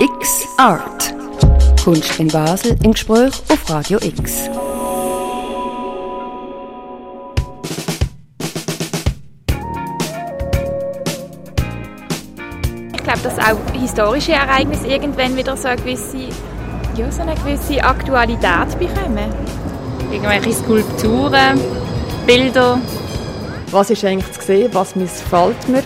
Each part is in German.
X Art. Kunst in Basel im Gespräch auf Radio X. Ich glaube, dass auch historische Ereignisse irgendwann wieder so eine gewisse, ja, so eine gewisse Aktualität bekommen. Irgendwelche Skulpturen, Bilder. Was ist eigentlich zu sehen? Was missfällt mir?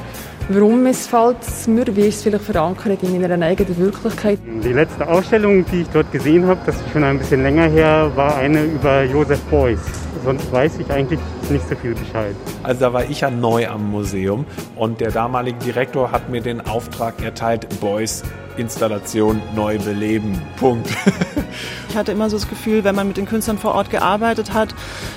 Warum missfällt es mir? Wie ist es vielleicht verankert in meiner eigenen Wirklichkeit? Die letzte Ausstellung, die ich dort gesehen habe, das ist schon ein bisschen länger her, war eine über Joseph Beuys. Sonst weiß ich eigentlich nicht so viel Bescheid. Also da war ich ja neu am Museum und der damalige Direktor hat mir den Auftrag erteilt, Beuys Installation neu beleben. Punkt. ich hatte immer so das Gefühl, wenn man mit den Künstlern vor Ort gearbeitet hat,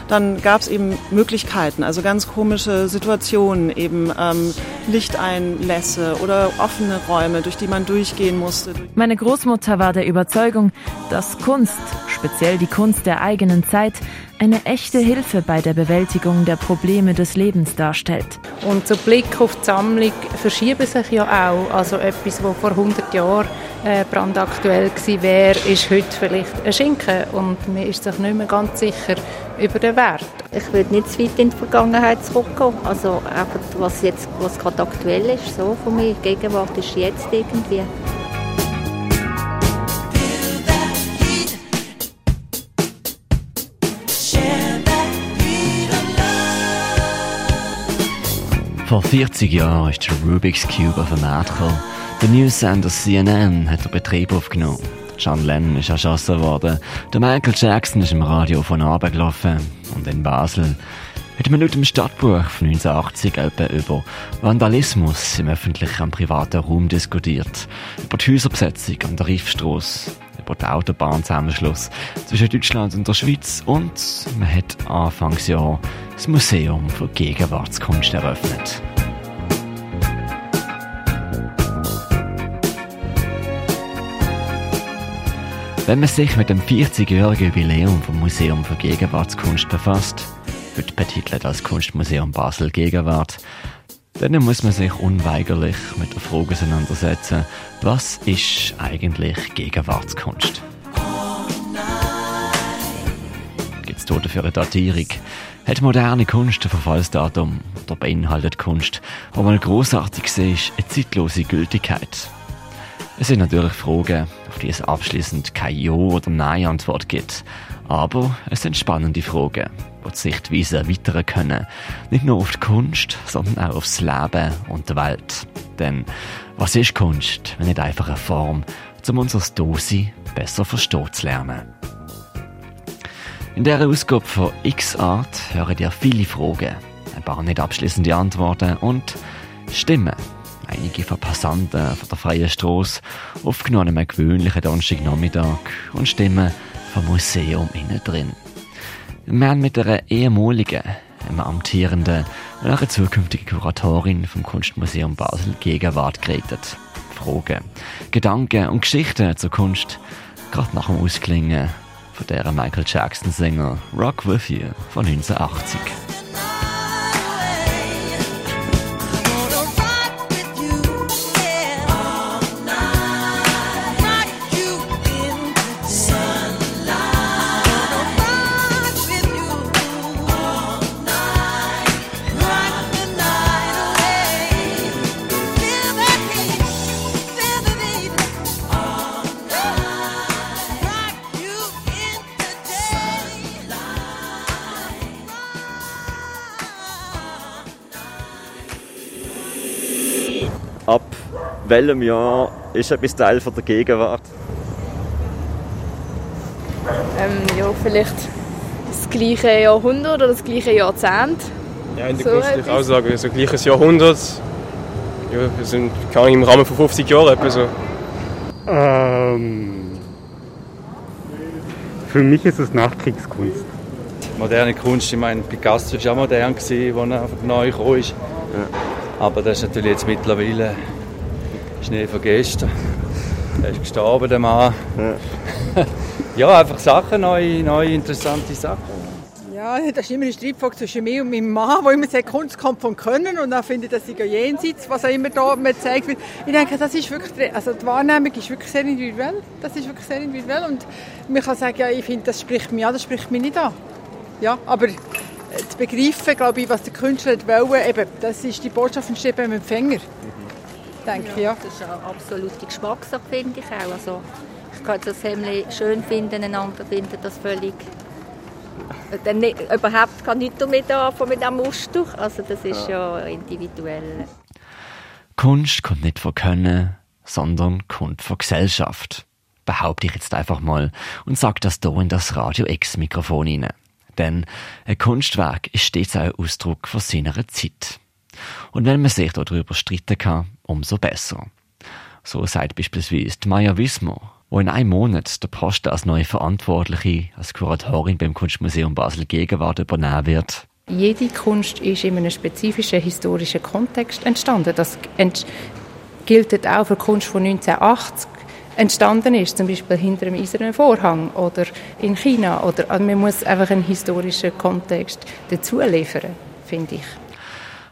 dann gab es eben Möglichkeiten, also ganz komische Situationen, eben ähm, Lichteinlässe oder offene Räume, durch die man durchgehen musste. Meine Großmutter war der Überzeugung, dass Kunst, speziell die Kunst der eigenen Zeit, eine echte Hilfe bei der Bewältigung der Probleme des Lebens darstellt. Und so Blick auf die Sammlung verschieben sich ja auch. Also etwas, was vor 100 Jahren äh, brandaktuell gewesen wäre, ist heute vielleicht ein Schinken und man ist sich nicht mehr ganz sicher über den Wert. Ich würde nicht zu weit in die Vergangenheit zurückgehen. Also einfach, was jetzt was gerade aktuell ist, so von mir. Die Gegenwart ist jetzt irgendwie. Vor 40 Jahren ist der Rubik's Cube auf den Markt gekommen. Der Newsender CNN hat den Betrieb aufgenommen. John Lennon ist erschossen worden. Der Michael Jackson ist im Radio von Abend gelaufen. Und in Basel hat man laut dem Stadtbuch von 1980 etwa über Vandalismus im öffentlichen und privaten Raum diskutiert. Über die Häuserbesetzung an der Riffstrasse den Autobahnzusammenschluss zwischen Deutschland und der Schweiz und man hat Anfangsjahr das Museum für Gegenwartskunst eröffnet. Wenn man sich mit dem 40-jährigen Jubiläum vom Museum für Gegenwartskunst befasst, wird betitelt als Kunstmuseum Basel Gegenwart, dann muss man sich unweigerlich mit der Frage auseinandersetzen, was ist eigentlich Gegenwartskunst? Gibt es dafür eine Datierung? Hat moderne Kunst ein Verfallsdatum? Oder beinhaltet Kunst, wo man großartig ist, eine zeitlose Gültigkeit? Es sind natürlich Fragen, auf die es abschließend keine Ja- oder Nein-Antwort gibt. Aber es sind spannende Fragen, die die Sichtweise erweitern können. Nicht nur auf die Kunst, sondern auch aufs Leben und die Welt. Denn was ist Kunst, wenn nicht einfach eine Form, um unser Dosi besser verstehen zu lernen? In dieser Ausgabe von X-Art hören ihr viele Fragen, ein paar nicht abschließende Antworten und Stimmen. Einige von Passanten von der freien Strasse, aufgenommen einem gewöhnlichen Donnerstagnachmittag und Stimmen vom Museum innen drin. Wir haben mit einer ehemaligen, einem amtierenden und einer zukünftigen Kuratorin vom Kunstmuseum Basel Gegenwart geredet. Fragen, Gedanken und Geschichten zur Kunst, gerade nach dem Ausklingen von der Michael Jackson Sänger Rock With You von 1980. welchem Jahr ist etwas Teil von der Gegenwart? Ähm, ja, vielleicht das gleiche Jahrhundert oder das gleiche Jahrzehnt. Ja, in der so Kunst würde ich auch sagen, also gleiches Jahrhundert. Ja, wir sind kann im Rahmen von 50 Jahren etwa so. Ähm, für mich ist es Nachkriegskunst. Moderne Kunst, ich meine, Picasso war ja modern, als er neu gekommen ist. Ja. Aber das ist natürlich jetzt mittlerweile Schnee von gestern. Er ist gestorben, der Mann. Ja, ja einfach Sachen, neue, neue interessante Sachen. Ja, das ist immer eine Streitfrage zwischen mir und meinem Mann, wo immer sagt, Kunst kommt vom Können und dann finde ich, dass sie jenseits, was auch immer da mir zeigt wird. Ich denke, das ist wirklich, also die Wahrnehmung ist wirklich sehr individuell. Das ist wirklich sehr individuell und man kann sagen, ja, ich finde, das spricht mich an, das spricht mich nicht an. Ja, aber zu begreifen, glaube ich, was der Künstler wollte, eben, das ist die Botschaft entsteht beim Empfänger. Denke ich, ja. Das ist eine absolute Geschmackssache, finde ich auch. Also, ich kann das Hemd schön finden, einander finden das völlig dann nicht, überhaupt kann nichts damit anfangen mit diesem Muster. Also das ist ja. ja individuell. Kunst kommt nicht von Können, sondern kommt von Gesellschaft. Behaupte ich jetzt einfach mal und sage das hier in das Radio X-Mikrofon hinein. Denn ein Kunstwerk ist stets auch ein Ausdruck von seiner Zeit. Und wenn man sich darüber streiten kann, umso besser. So sagt beispielsweise Maya Wismar, wo in einem Monat der Posten als neue Verantwortliche, als Kuratorin beim Kunstmuseum Basel Gegenwart übernehmen wird. Jede Kunst ist in einem spezifischen historischen Kontext entstanden. Das gilt auch für Kunst von 1980 entstanden ist, zum Beispiel hinter dem eisernen Vorhang oder in China. Oder, also man muss einfach einen historischen Kontext dazu liefern, finde ich.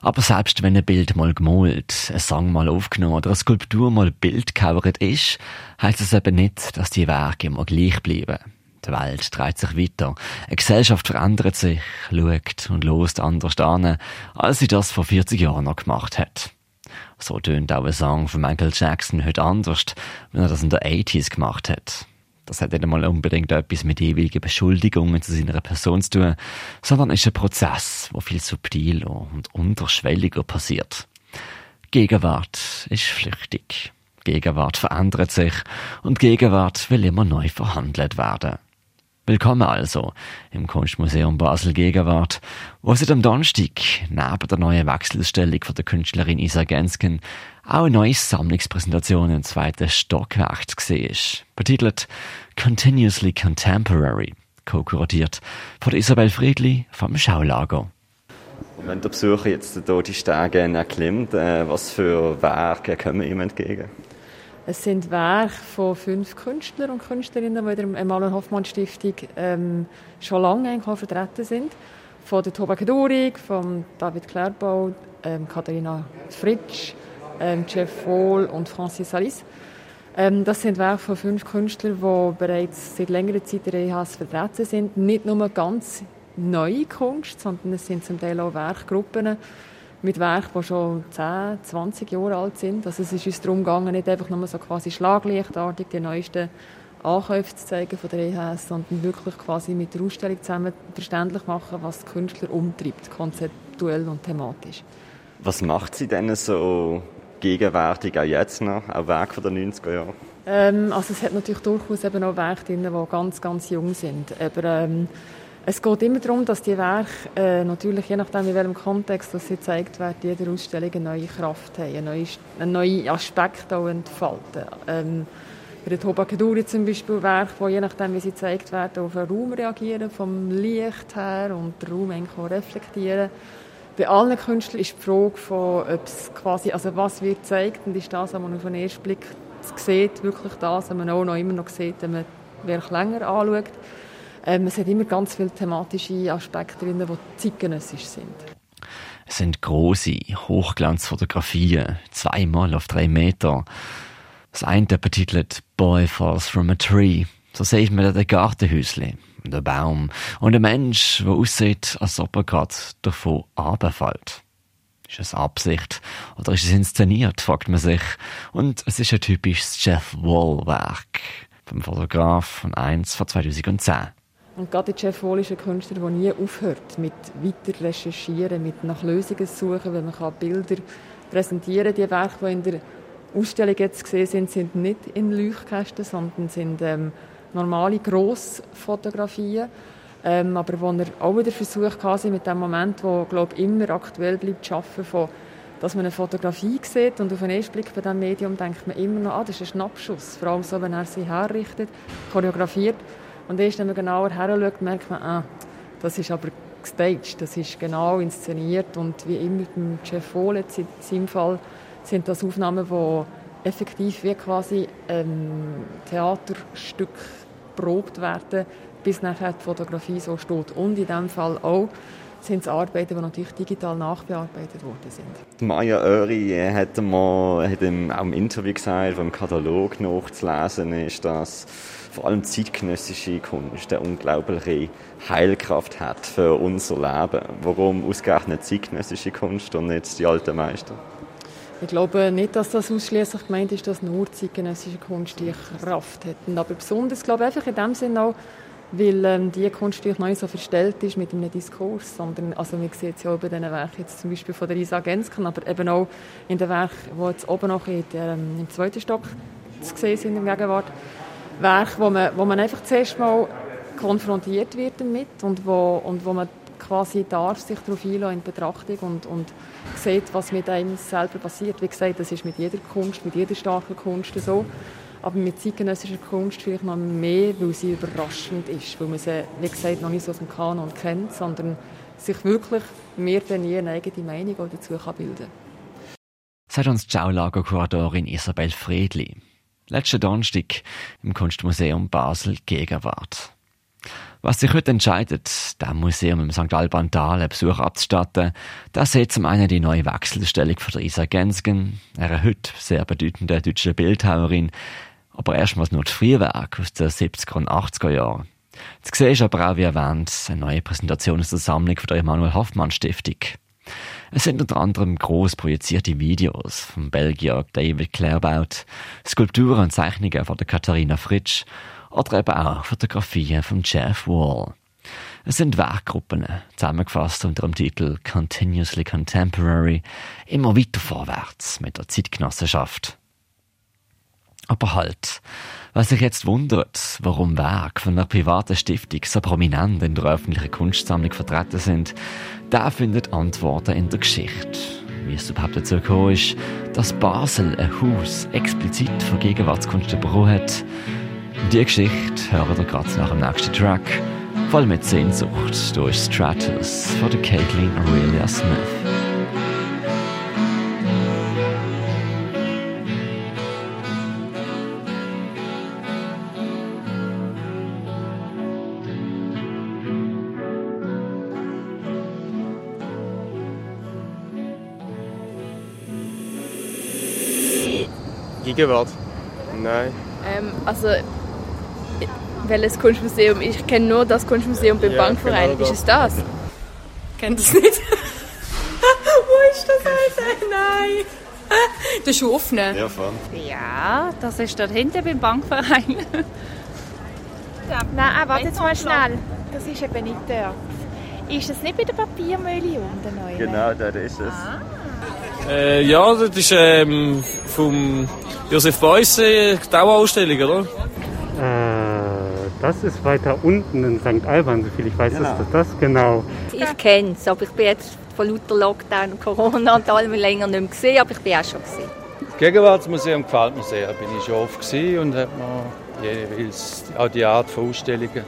Aber selbst wenn ein Bild mal gemalt, ein Song mal aufgenommen oder eine Skulptur mal bildgekauert ist, heißt es eben nicht, dass die Werke immer gleich bleiben. Die Welt dreht sich weiter. Eine Gesellschaft verändert sich, schaut und lost anders an, als sie das vor 40 Jahren noch gemacht hat. So tönt auch ein Song von Michael Jackson heute anders, wenn er das in den 80s gemacht hat. Das hat nicht einmal unbedingt etwas mit ewigen Beschuldigungen zu seiner Person zu tun, sondern ist ein Prozess, wo viel subtiler und unterschwelliger passiert. Gegenwart ist flüchtig. Gegenwart verändert sich und Gegenwart will immer neu verhandelt werden. Willkommen also im Kunstmuseum Basel Gegenwart, wo seit am Donnerstag neben der neuen Wechselausstellung von der Künstlerin Isa Gensken auch eine neue Sammlungspräsentation im zweiten Stockwerk ist, betitelt Continuously Contemporary, co-kuratiert von Isabel Friedli vom Schaulager. Wenn der Besucher jetzt hier die Stege erklimmt, äh, was für Werke kommen ihm entgegen? Es sind Werke von fünf Künstlern und Künstlerinnen, die in der Emanuel Hoffmann Stiftung ähm, schon lange vertreten sind. Von der Toba Kedurig, von David Klärbau, ähm, Katharina Fritsch, ähm, Jeff Wohl und Francis Salis. Ähm, das sind Werke von fünf Künstlern, die bereits seit längerer Zeit in der EHS vertreten sind. Nicht nur ganz neue Kunst, sondern es sind zum Teil auch Werkgruppen, mit Werken, die schon 10, 20 Jahre alt sind. Also es ist uns darum gegangen, nicht einfach nur so quasi schlaglichtartig die neuesten Ankäufe zu zeigen von der EHS, sondern wirklich quasi mit der Ausstellung zusammen verständlich machen, was die Künstler umtreibt, konzeptuell und thematisch. Was macht sie denn so gegenwärtig, auch jetzt noch, auch Werke der 90er Jahre? Ähm, also es hat natürlich durchaus eben auch Werke drin, die ganz, ganz jung sind. Aber ähm, es geht immer darum, dass die Werke äh, natürlich, je nachdem in welchem Kontext dass sie gezeigt werden, jeder Ausstellung eine neue Kraft haben, einen neuen, einen neuen Aspekt auch entfalten. Ähm, bei der Toba Keduri zum Beispiel Werke, die je nachdem, wie sie gezeigt werden, auf den Raum reagieren, vom Licht her und den Raum eigentlich auch reflektieren. Bei allen Künstlern ist die Frage von, ob es quasi, also was wird gezeigt und ist das, was man auf den ersten Blick sieht, wirklich das, was man auch noch immer noch sieht, wenn man Werk länger anschaut. Ähm, es hat immer ganz viele thematische Aspekte drin, die zeitgenössisch sind. Es sind große Hochglanzfotografien, zweimal auf drei Meter. Das eine betitelt Boy Falls from a Tree. So sieht man den Gartenhäusli, den Baum und ein Mensch, der aussieht, als ob er gerade davon runterfällt. Ist es Absicht oder ist es inszeniert, fragt man sich. Und es ist ein typisches Jeff Wall-Werk vom Fotograf von 1 von 2010. Und gerade Jeff Wall ist ein Künstler, der nie aufhört mit weiter recherchieren, mit nach Lösungen suchen, weil man kann Bilder präsentieren. Die Werke, die in der Ausstellung jetzt gesehen sind, sind nicht in Leuchtkästen, sondern sind ähm, normale Grossfotografien. Ähm, aber wo er auch wieder versucht quasi mit dem Moment, wo glaube immer aktuell bleibt, zu von, dass man eine Fotografie sieht und auf den ersten Blick bei diesem Medium denkt man immer noch, ah, das ist ein Schnappschuss. Vor allem so, wenn er sie herrichtet, choreografiert. Und erst, wenn man genauer heranschaut, merkt man, ah, das ist aber gestaged, das ist genau inszeniert und wie immer beim Jeff Follett in seinem Fall sind das Aufnahmen, die effektiv wie quasi ein Theaterstück probt werden, bis nachher die Fotografie so steht. Und in diesem Fall auch sind es Arbeiten, die natürlich digital nachbearbeitet worden sind. Maya Öri hat, mal, hat im, auch im Interview gesagt, wo im Katalog nachzulesen ist, dass vor allem zeitgenössische Kunst eine unglaubliche Heilkraft hat für unser Leben. Warum ausgerechnet zeitgenössische Kunst und nicht die alten Meister? Ich glaube nicht, dass das ausschließlich gemeint ist, dass nur zeitgenössische Kunst die Kraft hat. Aber besonders, glaube ich, einfach in dem Sinne auch, weil ähm, die Kunst noch nicht so verstellt ist mit einem Diskurs, sondern, also man sieht es ja bei diesen Werken, jetzt zum Beispiel von der Isa Gensken, aber eben auch in den Werken, die jetzt oben noch in der, ähm, im zweiten Stock zu sehen sind in Gegenwart, Werke, wo man, wo man einfach zuerst mal konfrontiert wird damit und wo, und wo man quasi darf sich darauf einlassen in Betrachtung und, und sieht, was mit einem selber passiert. Wie gesagt, das ist mit jeder Kunst, mit jeder starken Kunst so aber mit zeitgenössischer Kunst vielleicht noch mehr, weil sie überraschend ist, weil man sie, wie gesagt, noch nicht so aus dem Kanon kennt, sondern sich wirklich mehr denn je eine eigene Meinung dazu kann bilden kann. Sagt uns die Schaulagerkuratorin Isabel Friedli. Letzten Donnerstag im Kunstmuseum Basel Gegenwart. Was sich heute entscheidet, dem Museum im St. Alban Tal einen Besuch abzustatten, das sieht zum einen die neue Wechselstellung von Isa Gensgen, einer heute sehr bedeutenden deutschen Bildhauerin, aber erstmals nur das Frühwerk aus den 70er und 80er Jahren. Zu sehen ist aber auch, wie erwähnt, eine neue Präsentation aus der Sammlung von der Emanuel Hoffmann Stiftung. Es sind unter anderem groß projizierte Videos vom Belgier David Clairbout, Skulpturen und Zeichnungen von der Katharina Fritsch oder eben auch Fotografien von Jeff Wall. Es sind Werkgruppen, zusammengefasst unter dem Titel Continuously Contemporary, immer weiter vorwärts mit der Zeitgenossenschaft. Aber halt, was sich jetzt wundert, warum Werke von einer privaten Stiftung so prominent in der öffentlichen Kunstsammlung vertreten sind, da findet Antworten in der Geschichte. Wie es überhaupt dazu gekommen ist, dass Basel ein Haus explizit für Gegenwartskunst übernommen hat. Die Geschichte hören wir gerade nach dem nächsten Track. Voll mit Sehnsucht durch Stratus von der Caitlin Aurelia Smith. Gegenwart? Nein. Ähm, also, welches Kunstmuseum? Ich kenne nur das Kunstmuseum beim ja, Bankverein. Genau ist es das? Kennt es nicht? Wo ist das also? Nein! Das ist offen. Ja, von. Ja, das ist dort hinten beim Bankverein. Nein, ah, warte jetzt mal schnell. Das ist eben nicht dort. Ist das nicht bei der Papiermühle unten? Genau, dort ist es. Ah. Äh, ja, das ist ähm, vom Josef Beuys äh, Dauerausstellung, oder? Äh, das ist weiter unten in St. Alban, soviel ich weiß, genau. ist das, das genau. Ich kenne es, aber ich bin jetzt von lauter Lockdown und Corona und allem länger nicht mehr gesehen, aber ich bin auch schon gesehen. Das Gegenwartsmuseum gefällt mir sehr, bin ich schon oft gesehen und hat mir jeweils auch die Art von Ausstellungen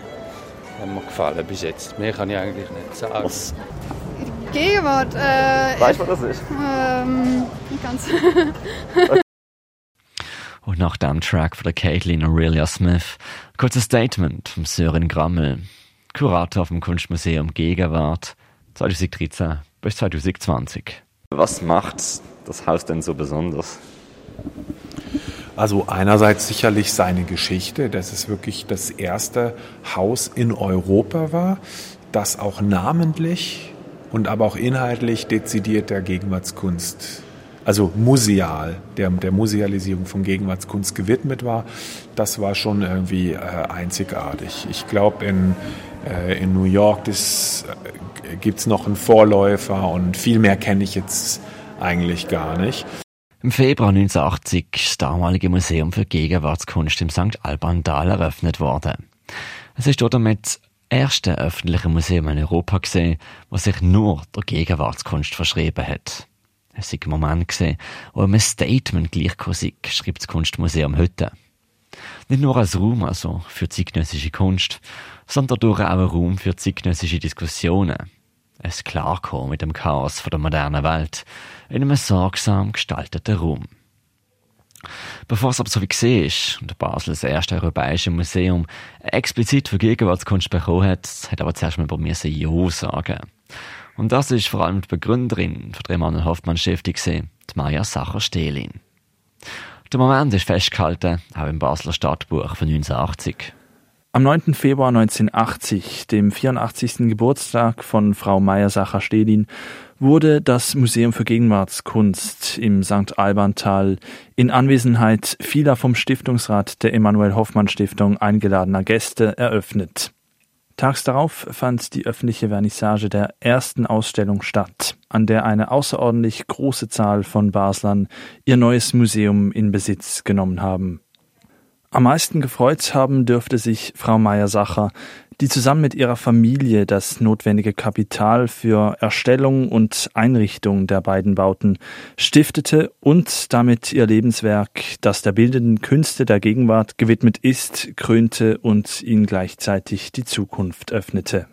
hat mir gefallen bis jetzt. Mehr kann ich eigentlich nicht sagen. Was? Gegenwart. Äh, weißt du, was das ist? Ähm, nicht ganz. Und nach dem Track von der Caitlin Aurelia Smith kurzes Statement vom Sören Grammel, Kurator vom Kunstmuseum Gegenwart 2013 bis 2020. Was macht das Haus denn so besonders? Also einerseits sicherlich seine Geschichte, dass es wirklich das erste Haus in Europa war, das auch namentlich und aber auch inhaltlich dezidiert der Gegenwartskunst, also museal, der, der Musealisierung von Gegenwartskunst gewidmet war, das war schon irgendwie äh, einzigartig. Ich glaube, in, äh, in New York äh, gibt es noch einen Vorläufer und viel mehr kenne ich jetzt eigentlich gar nicht. Im Februar 1980 ist das damalige Museum für Gegenwartskunst im St. Alban Dal eröffnet worden. Es ist dort damit erste öffentliche Museum in Europa gesehen, was sich nur der Gegenwartskunst verschrieben hat. Es ist ein Moment gesehen, wo ein Statement gleich sei, schreibt das Kunstmuseum heute. Nicht nur als Raum also für zeitgenössische Kunst, sondern durch auch ein Raum für zeitgenössische Diskussionen. Es Klarkommen mit dem Chaos der modernen Welt in einem sorgsam gestalteten Raum. Bevor es aber so wie gesehen ist und Basel das erste europäische Museum explizit für Gegenwartskunst bekommen hat, hat aber zuerst mal bei mir Ja sagen. Und das ist vor allem die Begründerin von der Emanuel Hoffmann Stiftung, die Maja Sacher-Stehlin. Der Moment ist festgehalten, auch im Basler Stadtbuch von 1980. Am 9. Februar 1980, dem 84. Geburtstag von Frau Meyer-Sacher-Stehlin, wurde das Museum für Gegenwartskunst im St. Albantal in Anwesenheit vieler vom Stiftungsrat der Emanuel Hoffmann Stiftung eingeladener Gäste eröffnet. Tags darauf fand die öffentliche Vernissage der ersten Ausstellung statt, an der eine außerordentlich große Zahl von Baslern ihr neues Museum in Besitz genommen haben. Am meisten gefreut haben dürfte sich Frau Meyer-Sacher, die zusammen mit ihrer Familie das notwendige Kapital für Erstellung und Einrichtung der beiden Bauten stiftete und damit ihr Lebenswerk, das der bildenden Künste der Gegenwart gewidmet ist, krönte und ihnen gleichzeitig die Zukunft öffnete.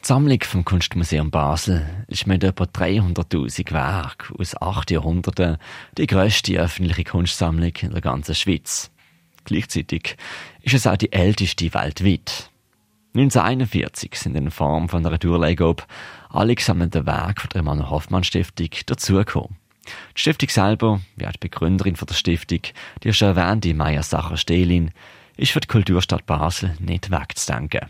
Die Sammlung vom Kunstmuseum Basel ist mit etwa 300.000 Werken aus acht Jahrhunderten die grösste öffentliche Kunstsammlung in der ganzen Schweiz. Gleichzeitig ist es auch die älteste weltweit. 1941 sind in Form von einer Durchlegung alle gesammelten Werke von der Emanuel Hoffmann Stiftung dazugekommen. Die Stiftung selber, wie auch die Begründerin von der Stiftung, die schon erwähnte Maya Sacher-Stehlin, ist für die Kulturstadt Basel nicht wegzudenken.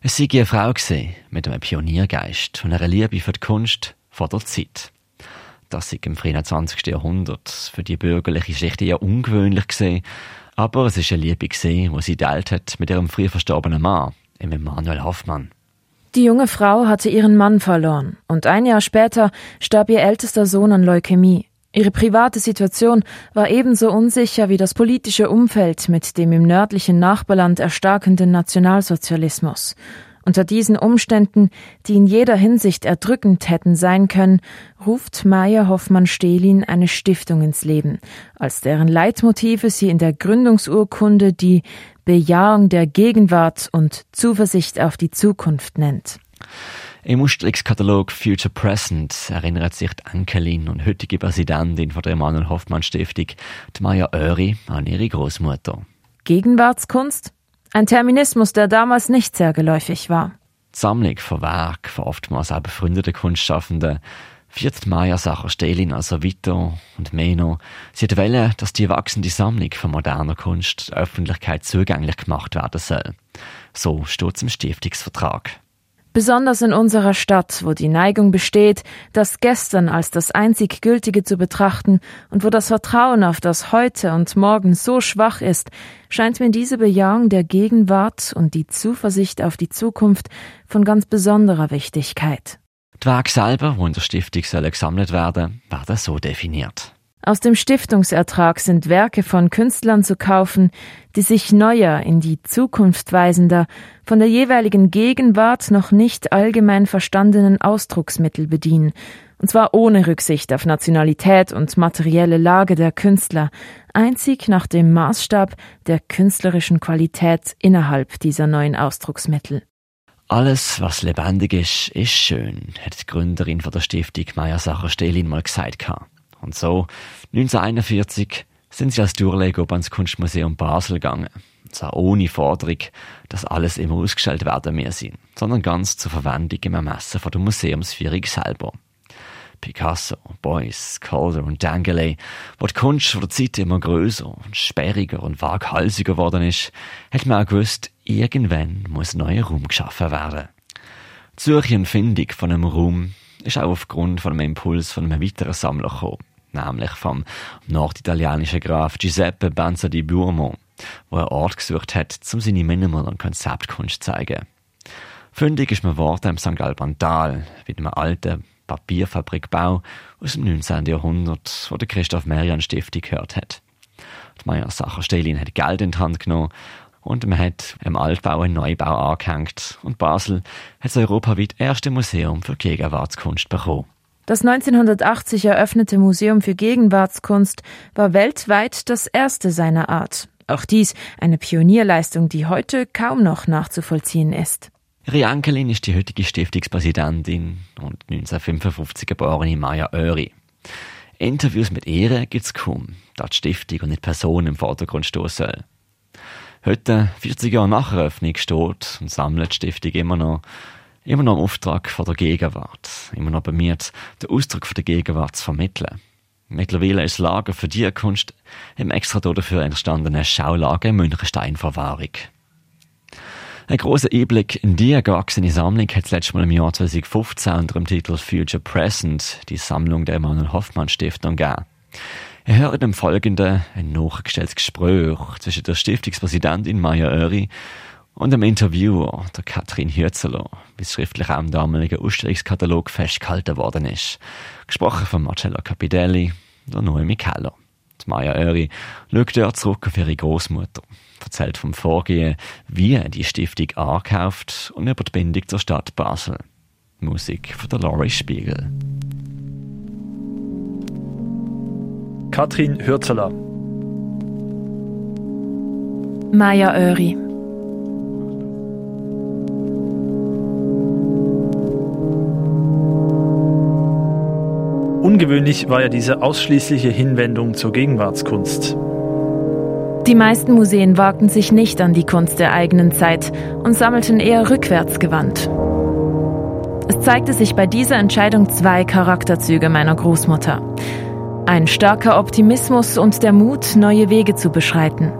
Es sei eine Frau gesehen mit einem Pioniergeist und einer Liebe für die Kunst vor der Zeit. Das sei im frühen 20. Jahrhundert für die bürgerliche Schicht eher ungewöhnlich gesehen, aber es ist eine Liebe gesehen, die sie teilt hat mit ihrem früh verstorbenen Mann, Emanuel Hoffmann. Die junge Frau hatte ihren Mann verloren und ein Jahr später starb ihr ältester Sohn an Leukämie. Ihre private Situation war ebenso unsicher wie das politische Umfeld mit dem im nördlichen Nachbarland erstarkenden Nationalsozialismus. Unter diesen Umständen, die in jeder Hinsicht erdrückend hätten sein können, ruft Maya Hoffmann-Stehlin eine Stiftung ins Leben, als deren Leitmotive sie in der Gründungsurkunde die Bejahung der Gegenwart und Zuversicht auf die Zukunft nennt. Im Ausstellungskatalog Future Present erinnert sich die Enkelin und heutige Präsidentin von der Emanuel Hoffmann Stiftung, die Maya Öri, an ihre Großmutter. Gegenwartskunst? Ein Terminismus, der damals nicht sehr geläufig war. Die Sammlung von Werken von oftmals auch befreundeten Kunstschaffenden führt Maya Sacher-Stehlin also weiter und mehr noch. Sie wollen, dass die wachsende Sammlung von moderner Kunst der Öffentlichkeit zugänglich gemacht werden soll. So steht es im Stiftungsvertrag. Besonders in unserer Stadt, wo die Neigung besteht, das Gestern als das einzig Gültige zu betrachten und wo das Vertrauen auf das Heute und Morgen so schwach ist, scheint mir diese Bejahung der Gegenwart und die Zuversicht auf die Zukunft von ganz besonderer Wichtigkeit. Die Werke selber, die in der Stiftung gesammelt werden, werden so definiert. Aus dem Stiftungsertrag sind Werke von Künstlern zu kaufen, die sich neuer, in die Zukunft weisender, von der jeweiligen Gegenwart noch nicht allgemein verstandenen Ausdrucksmittel bedienen, und zwar ohne Rücksicht auf Nationalität und materielle Lage der Künstler, einzig nach dem Maßstab der künstlerischen Qualität innerhalb dieser neuen Ausdrucksmittel. Alles, was lebendig ist, ist schön, hat die Gründerin von der Stiftung Meier Sacher-Stehlin mal gesagt. Und so, 1941, sind sie als Durchlegung ans Kunstmuseum Basel gegangen. Und zwar ohne Forderung, dass alles immer ausgestellt werden müsse, sondern ganz zur Verwendung im Ermessen von der Museumsführung selber. Picasso, Beuys, Calder und Dengele, wo die Kunst von der Zeit immer größer und sperriger und waghalsiger geworden ist, hat man auch gewusst, irgendwann muss neuer Raum geschaffen werden. Die Suche und Findung von einem Raum ist auch aufgrund von einem Impuls von einem weiteren Sammler gekommen, nämlich vom norditalienischen Graf Giuseppe Banza di Bourmont, wo er Ort gesucht hat, um seine Minimal- und Konzeptkunst zu zeigen. Fündig ist man geworden im St. Albantal, wie einem alten Papierfabrikbau aus dem 19. Jahrhundert, wo der Christoph Merian Stiftung gehört hat. Die Meier Sacher-Stehlin hat Geld in die Hand genommen und man hat im Altbau einen Neubau angehängt und Basel hat das europaweit erste Museum für Gegenwartskunst bekommen. Das 1980 eröffnete Museum für Gegenwartskunst war weltweit das erste seiner Art. Auch dies eine Pionierleistung, die heute kaum noch nachzuvollziehen ist. Ihre Enkelin ist die heutige Stiftungspräsidentin und 1955 geborene Maya Öri. Interviews mit ihr gibt's kaum, da die Stiftung und nicht Person im Vordergrund stehen soll. Heute, 40 Jahre nach Eröffnung, steht und sammelt die Stiftung immer noch, immer noch im Auftrag von der Gegenwart, immer noch bemüht, den Ausdruck von der Gegenwart zu vermitteln. Mittlerweile ist Lager für die Kunst im extra dafür entstandenen Schaulager Münchenstein-Verwahrung. Ein großer Einblick in die gewachsene Sammlung hat es letztes Mal im Jahr 2015 unter dem Titel Future Present die Sammlung der Emanuel Hoffmann Stiftung gegeben. Ihr hört im Folgenden ein nachgestelltes Gespräch zwischen der Stiftungspräsidentin Maya Öri und dem Interviewer, der Katrin Hürzeler, wie es schriftlich auch im damaligen Ausstellungskatalog festgehalten worden ist. Gesprochen von Marcello Capitelli, der Noemi Keller. Die Maya Öri schaut dort zurück auf ihre Großmutter erzählt vom Vorgehen, wie die Stiftung ankauft und über die Bindung zur Stadt Basel. Musik von der Laurie Spiegel. Katrin Hürzeler. Maya Öri. Ungewöhnlich war ja diese ausschließliche Hinwendung zur Gegenwartskunst. Die meisten Museen wagten sich nicht an die Kunst der eigenen Zeit und sammelten eher rückwärts gewandt. Es zeigte sich bei dieser Entscheidung zwei Charakterzüge meiner Großmutter. Ein starker Optimismus und der Mut, neue Wege zu beschreiten.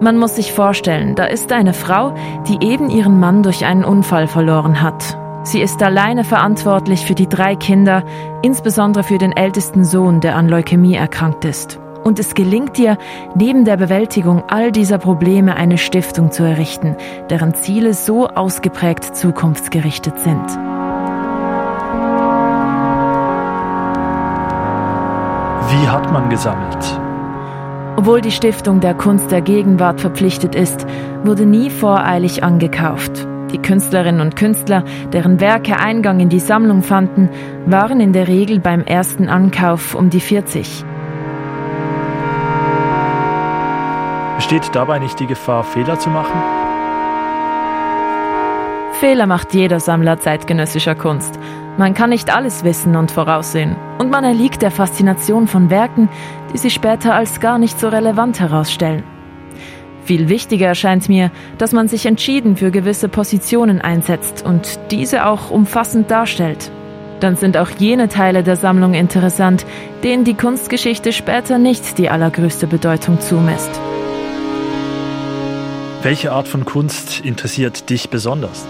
Man muss sich vorstellen, da ist eine Frau, die eben ihren Mann durch einen Unfall verloren hat. Sie ist alleine verantwortlich für die drei Kinder, insbesondere für den ältesten Sohn, der an Leukämie erkrankt ist. Und es gelingt dir, neben der Bewältigung all dieser Probleme eine Stiftung zu errichten, deren Ziele so ausgeprägt zukunftsgerichtet sind. Wie hat man gesammelt? Obwohl die Stiftung der Kunst der Gegenwart verpflichtet ist, wurde nie voreilig angekauft. Die Künstlerinnen und Künstler, deren Werke Eingang in die Sammlung fanden, waren in der Regel beim ersten Ankauf um die 40. Besteht dabei nicht die Gefahr, Fehler zu machen? Fehler macht jeder Sammler zeitgenössischer Kunst. Man kann nicht alles wissen und voraussehen. Und man erliegt der Faszination von Werken, die sich später als gar nicht so relevant herausstellen. Viel wichtiger erscheint mir, dass man sich entschieden für gewisse Positionen einsetzt und diese auch umfassend darstellt. Dann sind auch jene Teile der Sammlung interessant, denen die Kunstgeschichte später nicht die allergrößte Bedeutung zumisst. Welche Art von Kunst interessiert dich besonders?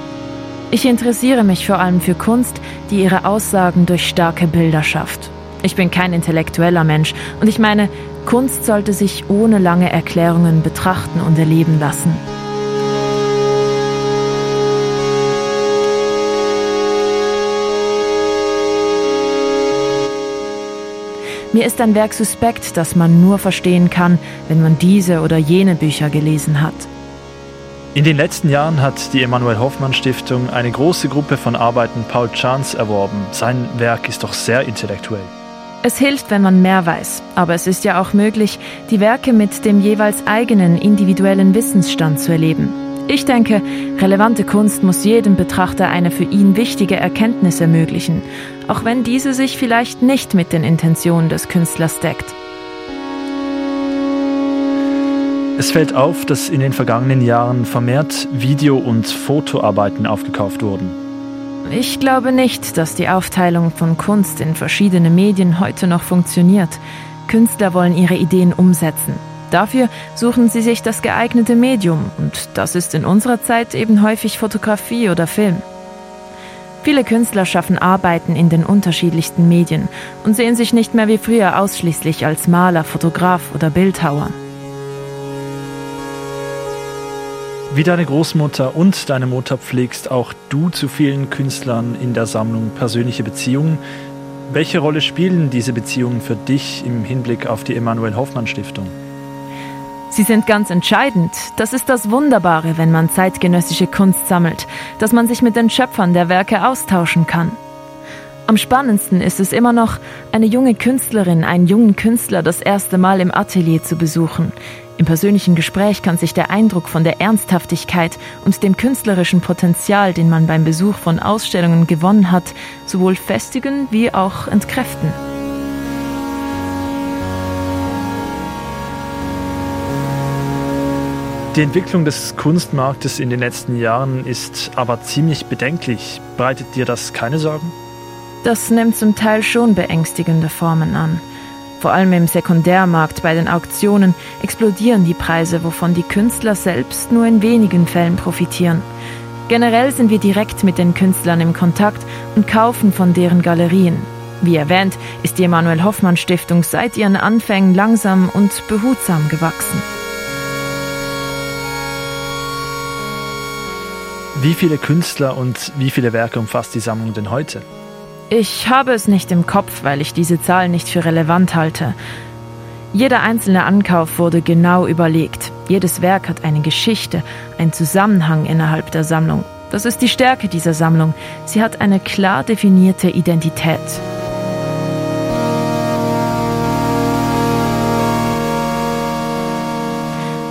Ich interessiere mich vor allem für Kunst, die ihre Aussagen durch starke Bilder schafft. Ich bin kein intellektueller Mensch und ich meine, Kunst sollte sich ohne lange Erklärungen betrachten und erleben lassen. Mir ist ein Werk suspekt, das man nur verstehen kann, wenn man diese oder jene Bücher gelesen hat. In den letzten Jahren hat die Emanuel Hoffmann Stiftung eine große Gruppe von Arbeiten Paul Chans erworben. Sein Werk ist doch sehr intellektuell. Es hilft, wenn man mehr weiß, aber es ist ja auch möglich, die Werke mit dem jeweils eigenen individuellen Wissensstand zu erleben. Ich denke, relevante Kunst muss jedem Betrachter eine für ihn wichtige Erkenntnis ermöglichen, auch wenn diese sich vielleicht nicht mit den Intentionen des Künstlers deckt. Es fällt auf, dass in den vergangenen Jahren vermehrt Video- und Fotoarbeiten aufgekauft wurden. Ich glaube nicht, dass die Aufteilung von Kunst in verschiedene Medien heute noch funktioniert. Künstler wollen ihre Ideen umsetzen. Dafür suchen sie sich das geeignete Medium und das ist in unserer Zeit eben häufig Fotografie oder Film. Viele Künstler schaffen Arbeiten in den unterschiedlichsten Medien und sehen sich nicht mehr wie früher ausschließlich als Maler, Fotograf oder Bildhauer. Wie deine Großmutter und deine Mutter pflegst auch du zu vielen Künstlern in der Sammlung persönliche Beziehungen. Welche Rolle spielen diese Beziehungen für dich im Hinblick auf die Emanuel Hoffmann Stiftung? Sie sind ganz entscheidend. Das ist das Wunderbare, wenn man zeitgenössische Kunst sammelt, dass man sich mit den Schöpfern der Werke austauschen kann. Am spannendsten ist es immer noch, eine junge Künstlerin, einen jungen Künstler das erste Mal im Atelier zu besuchen, im persönlichen Gespräch kann sich der Eindruck von der Ernsthaftigkeit und dem künstlerischen Potenzial, den man beim Besuch von Ausstellungen gewonnen hat, sowohl festigen wie auch entkräften. Die Entwicklung des Kunstmarktes in den letzten Jahren ist aber ziemlich bedenklich. Breitet dir das keine Sorgen? Das nimmt zum Teil schon beängstigende Formen an. Vor allem im Sekundärmarkt bei den Auktionen explodieren die Preise, wovon die Künstler selbst nur in wenigen Fällen profitieren. Generell sind wir direkt mit den Künstlern im Kontakt und kaufen von deren Galerien. Wie erwähnt, ist die Emanuel Hoffmann Stiftung seit ihren Anfängen langsam und behutsam gewachsen. Wie viele Künstler und wie viele Werke umfasst die Sammlung denn heute? Ich habe es nicht im Kopf, weil ich diese Zahl nicht für relevant halte. Jeder einzelne Ankauf wurde genau überlegt. Jedes Werk hat eine Geschichte, einen Zusammenhang innerhalb der Sammlung. Das ist die Stärke dieser Sammlung. Sie hat eine klar definierte Identität.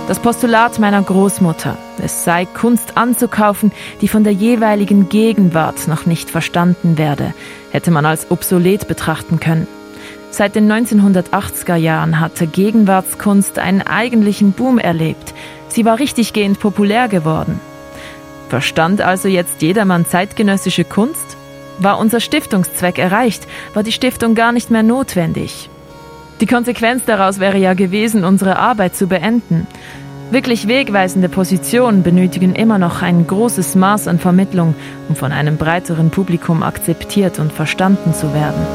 Das Postulat meiner Großmutter, es sei Kunst anzukaufen, die von der jeweiligen Gegenwart noch nicht verstanden werde, hätte man als obsolet betrachten können. Seit den 1980er Jahren hatte Gegenwartskunst einen eigentlichen Boom erlebt. Sie war richtiggehend populär geworden. Verstand also jetzt jedermann zeitgenössische Kunst? War unser Stiftungszweck erreicht? War die Stiftung gar nicht mehr notwendig? Die Konsequenz daraus wäre ja gewesen, unsere Arbeit zu beenden. Wirklich wegweisende Positionen benötigen immer noch ein großes Maß an Vermittlung, um von einem breiteren Publikum akzeptiert und verstanden zu werden.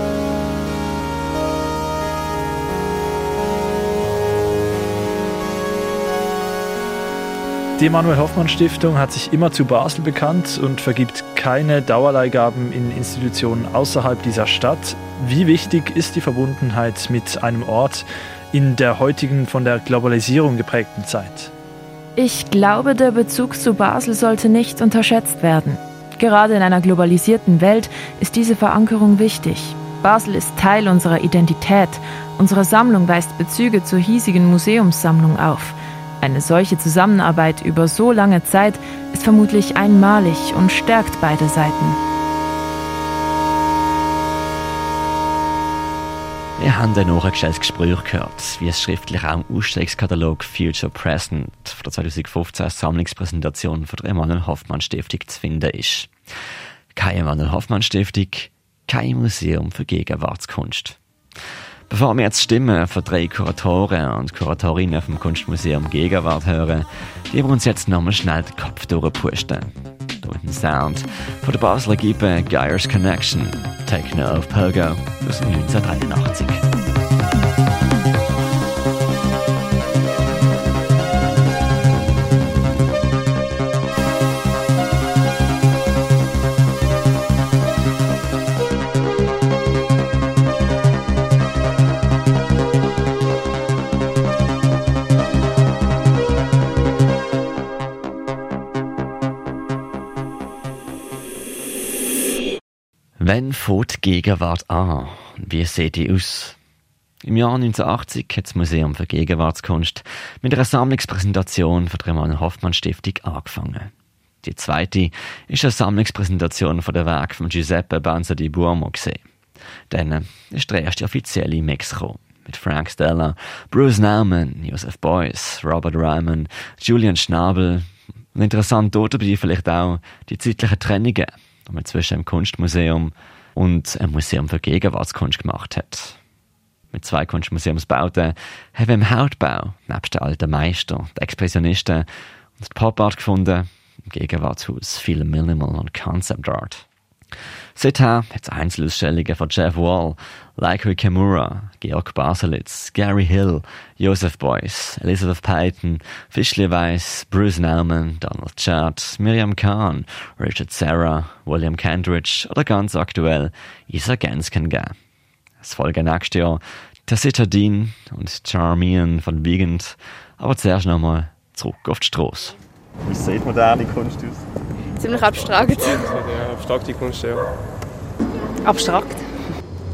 Die Emanuel Hoffmann Stiftung hat sich immer zu Basel bekannt und vergibt keine Dauerleihgaben in Institutionen außerhalb dieser Stadt. Wie wichtig ist die Verbundenheit mit einem Ort in der heutigen von der Globalisierung geprägten Zeit? Ich glaube, der Bezug zu Basel sollte nicht unterschätzt werden. Gerade in einer globalisierten Welt ist diese Verankerung wichtig. Basel ist Teil unserer Identität. Unsere Sammlung weist Bezüge zur hiesigen Museumssammlung auf. Eine solche Zusammenarbeit über so lange Zeit ist vermutlich einmalig und stärkt beide Seiten. Wir haben ein nachgestelltes Gespräch gehört, wie es schriftlich auch im Ausstellungskatalog Future Present von der 2015 Sammlungspräsentation von der Emanuel Hoffmann Stiftung zu finden ist. Keine Emanuel Hoffmann Stiftung, kein Museum für Gegenwartskunst. Bevor wir jetzt Stimmen von drei Kuratoren und Kuratorinnen vom Kunstmuseum Gegenwart hören, geben wir uns jetzt nochmal schnell den Kopf durchpusten. Hier mit dem Sound von der Basler Gippe Geyers Connection, Techno of Pogo aus 1983. Wann fängt die Gegenwart an? Wie sieht die aus? Im Jahr 1980 hat das Museum für Gegenwartskunst mit einer Sammlungspräsentation von der Emanuel Hoffmann Stiftung angefangen. Die zweite ist eine Sammlungspräsentation von der Werk von Giuseppe Banza di Buomo gesehen. Dann ist der erste offizielle in Mexiko mit Frank Stella, Bruce Nauman, Joseph Beuys, Robert Ryman, Julian Schnabel. Und interessant dort dabei vielleicht auch die zeitlichen Trennungen man zwischen einem Kunstmuseum und einem Museum für Gegenwartskunst gemacht hat. Mit zwei Kunstmuseumsbauten haben wir im Hautbau, nebst den alten Meister, den Expressionisten und Pop Art gefunden, im Gegenwartshaus viel Minimal und Concept Art. Hat es Einzelausstellungen von Jeff Wall, Laikui Kimura, Georg Baselitz, Gary Hill, Joseph Beuys, Elizabeth Payton, Fischli Weiss, Bruce Nauman, Donald Judd, Miriam Kahn, Richard Serra, William Kentridge oder ganz aktuell Isa Gansken. Es folgen nächstes Jahr Tacita Dean und Charmian von Wiegand, aber zuerst nochmal zurück auf die Straße. Wie sieht moderne Kunst aus? Ziemlich abstrakt. Ja, abstrakte Kunst, ja. Abstrakt.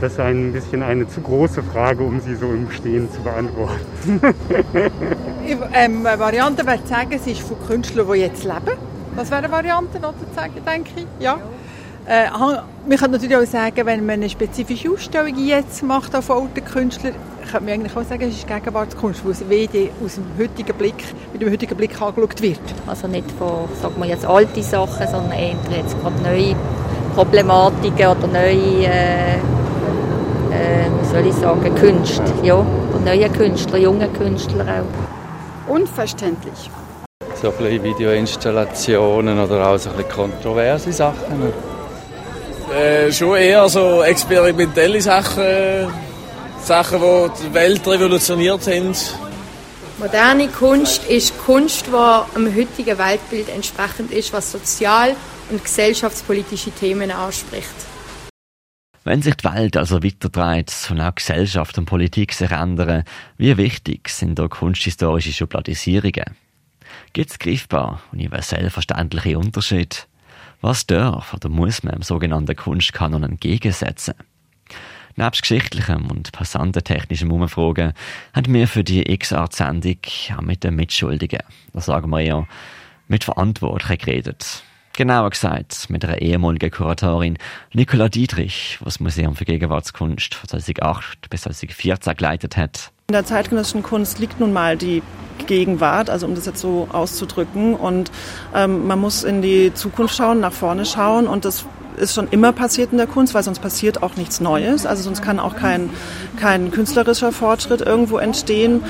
Das ist ein bisschen eine zu große Frage, um sie so im Stehen zu beantworten. ähm, eine Variante wäre zu sagen, es ist von Künstlern, die jetzt leben. Das wäre eine Variante noch zu sagen, denke ich. Ja. Äh, man kann natürlich auch sagen, wenn man eine spezifische Ausstellung jetzt macht auf alten Künstlern, könnte man eigentlich auch sagen, es ist Gegenwartskunst, weil es wie aus dem heutigen Blick, mit dem heutigen Blick angeschaut wird. Also nicht von, sagen wir jetzt, alte Sachen, sondern eher jetzt gerade neue Problematiken oder neue, äh, äh, wie soll ich sagen, Künste, ja, und neue Künstler, junge Künstler auch. Unverständlich. So ein bisschen Videoinstallationen oder auch so ein bisschen kontroverse Sachen. Äh, schon eher so experimentelle Sachen, Sachen, die die Welt revolutioniert haben. Moderne Kunst ist Kunst, die am heutigen Weltbild entsprechend ist, was sozial- und gesellschaftspolitische Themen anspricht. Wenn sich die Welt also weiterdreht und auch Gesellschaft und Politik sich ändern, wie wichtig sind da kunsthistorische Schubladisierungen? Gibt es greifbar universell verständliche Unterschiede? Was darf oder muss man im sogenannten Kunstkanon entgegensetzen? Nebst geschichtlichem und passantentechnischem Umfragen haben wir für die X-Art-Sendung auch mit den Mitschuldigen, das sagen wir ja, mit Verantwortlichen geredet. Genauer gesagt, mit einer ehemaligen Kuratorin, Nicola Dietrich, die das Museum für Gegenwartskunst von 2008 bis 2014 geleitet hat. In der zeitgenössischen Kunst liegt nun mal die Gegenwart, also um das jetzt so auszudrücken. Und ähm, man muss in die Zukunft schauen, nach vorne schauen. Und das ist schon immer passiert in der Kunst, weil sonst passiert auch nichts Neues. Also sonst kann auch kein, kein künstlerischer Fortschritt irgendwo entstehen.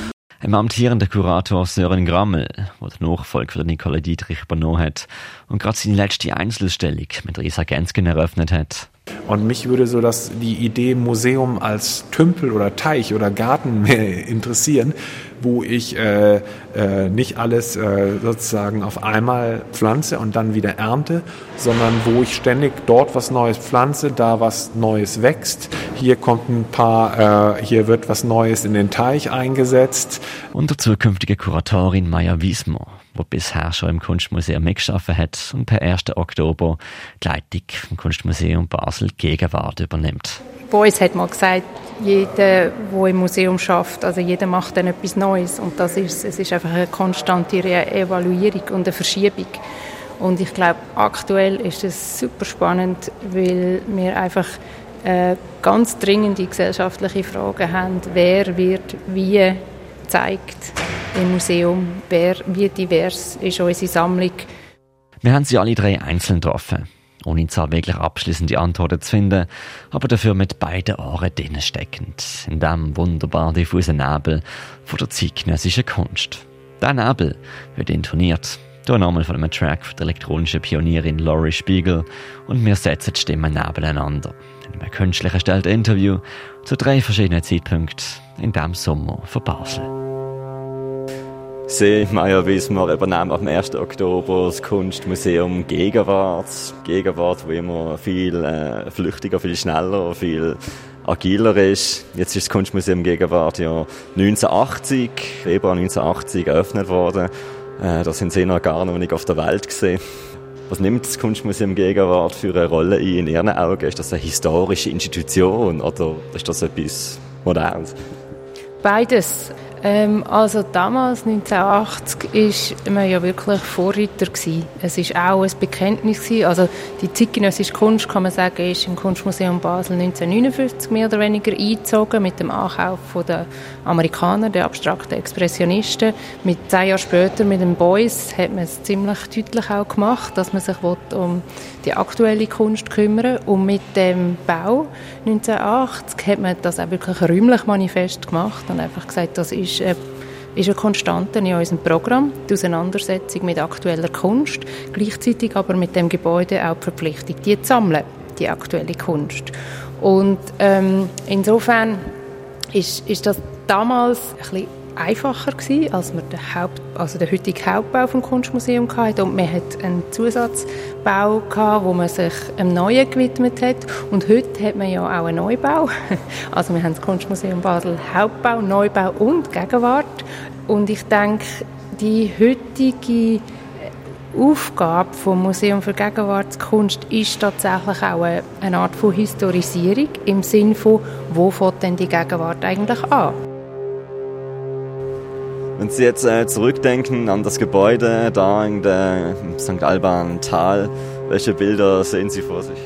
Im amtierenden Kurator Sören Grammel, der den Nachfolger für Nicola Dietrich übernommen hat und gerade seine letzte Einzelstellung mit Risa Gensken eröffnet hat. Und mich würde so dass die Idee Museum als Tümpel oder Teich oder Garten mehr interessieren, wo ich äh, äh, nicht alles äh, sozusagen auf einmal pflanze und dann wieder ernte, sondern wo ich ständig dort was Neues pflanze, da was Neues wächst. Hier kommt ein paar, äh, hier wird was Neues in den Teich eingesetzt. Und der zukünftige Kuratorin Maya Wiesmer wo bisher schon im Kunstmuseum mitgearbeitet hat und per 1. Oktober die Leitung im Kunstmuseum Basel Gegenwart übernimmt. Boys hat mal gesagt, jeder, der im Museum schafft, also jeder macht dann etwas Neues und das ist, es ist einfach eine konstante Evaluierung und eine Verschiebung. Und ich glaube, aktuell ist es super spannend, weil wir einfach äh, ganz dringende gesellschaftliche Fragen haben, wer wird wie zeigt im Museum, wer, wie divers ist unsere Sammlung. Wir haben sie alle drei einzeln getroffen, ohne jetzt wirklich abschließende Antworten zu finden, aber dafür mit beiden Ohren drinnen steckend, in dem wunderbar diffusen Nebel von der zeitgenössischen Kunst. Der Nebel wird intoniert, hier nochmal von einem Track von der elektronischen Pionierin Laurie Spiegel und wir setzen die Stimmen nebeneinander. In einem künstlich erstellten Interview zu drei verschiedenen Zeitpunkten in diesem Sommer von Basel. See Meier Wismar übernahm am 1. Oktober das Kunstmuseum Gegenwart. Gegenwart, wo immer viel äh, flüchtiger, viel schneller, viel agiler ist. Jetzt ist das Kunstmuseum Gegenwart ja 1980, Februar 1980 eröffnet worden. Äh, da sind sie noch gar noch nicht auf der Welt gesehen. Was nimmt das Kunstmuseum Gegenwart für eine Rolle ein in Ihren Augen? Ist das eine historische Institution oder ist das etwas Modernes? Beides. Ähm, also damals, 1980, ist man ja wirklich Vorreiter gewesen. Es ist auch ein Bekenntnis gewesen. Also die zeitgenössische Kunst, kann man sagen, ist im Kunstmuseum Basel 1959 mehr oder weniger eingezogen mit dem Ankauf der Amerikaner, der abstrakten Expressionisten. Mit zehn Jahren später mit den Boys hat man es ziemlich deutlich auch gemacht, dass man sich um die aktuelle Kunst kümmern Und mit dem Bau 1980 hat man das auch wirklich räumlich manifest gemacht und einfach gesagt, das ist ist, äh, ist eine Konstante in unserem Programm, die Auseinandersetzung mit aktueller Kunst, gleichzeitig aber mit dem Gebäude auch die Verpflichtung, die zu sammeln, die aktuelle Kunst. Und ähm, insofern ist, ist das damals ein bisschen einfacher gewesen, als man den, Haupt, also den heutigen Hauptbau vom Kunstmuseum hatte. Und man hat einen Zusatzbau gehabt, wo man sich einem Neuen gewidmet hat. Und heute hat man ja auch einen Neubau. Also wir haben das Kunstmuseum Basel Hauptbau, Neubau und Gegenwart. Und ich denke, die heutige Aufgabe vom Museum für Gegenwartskunst ist tatsächlich auch eine Art von Historisierung im Sinne von, wo fängt denn die Gegenwart eigentlich an? Wenn Sie jetzt äh, zurückdenken an das Gebäude da in der St. Alban Tal, welche Bilder sehen Sie vor sich?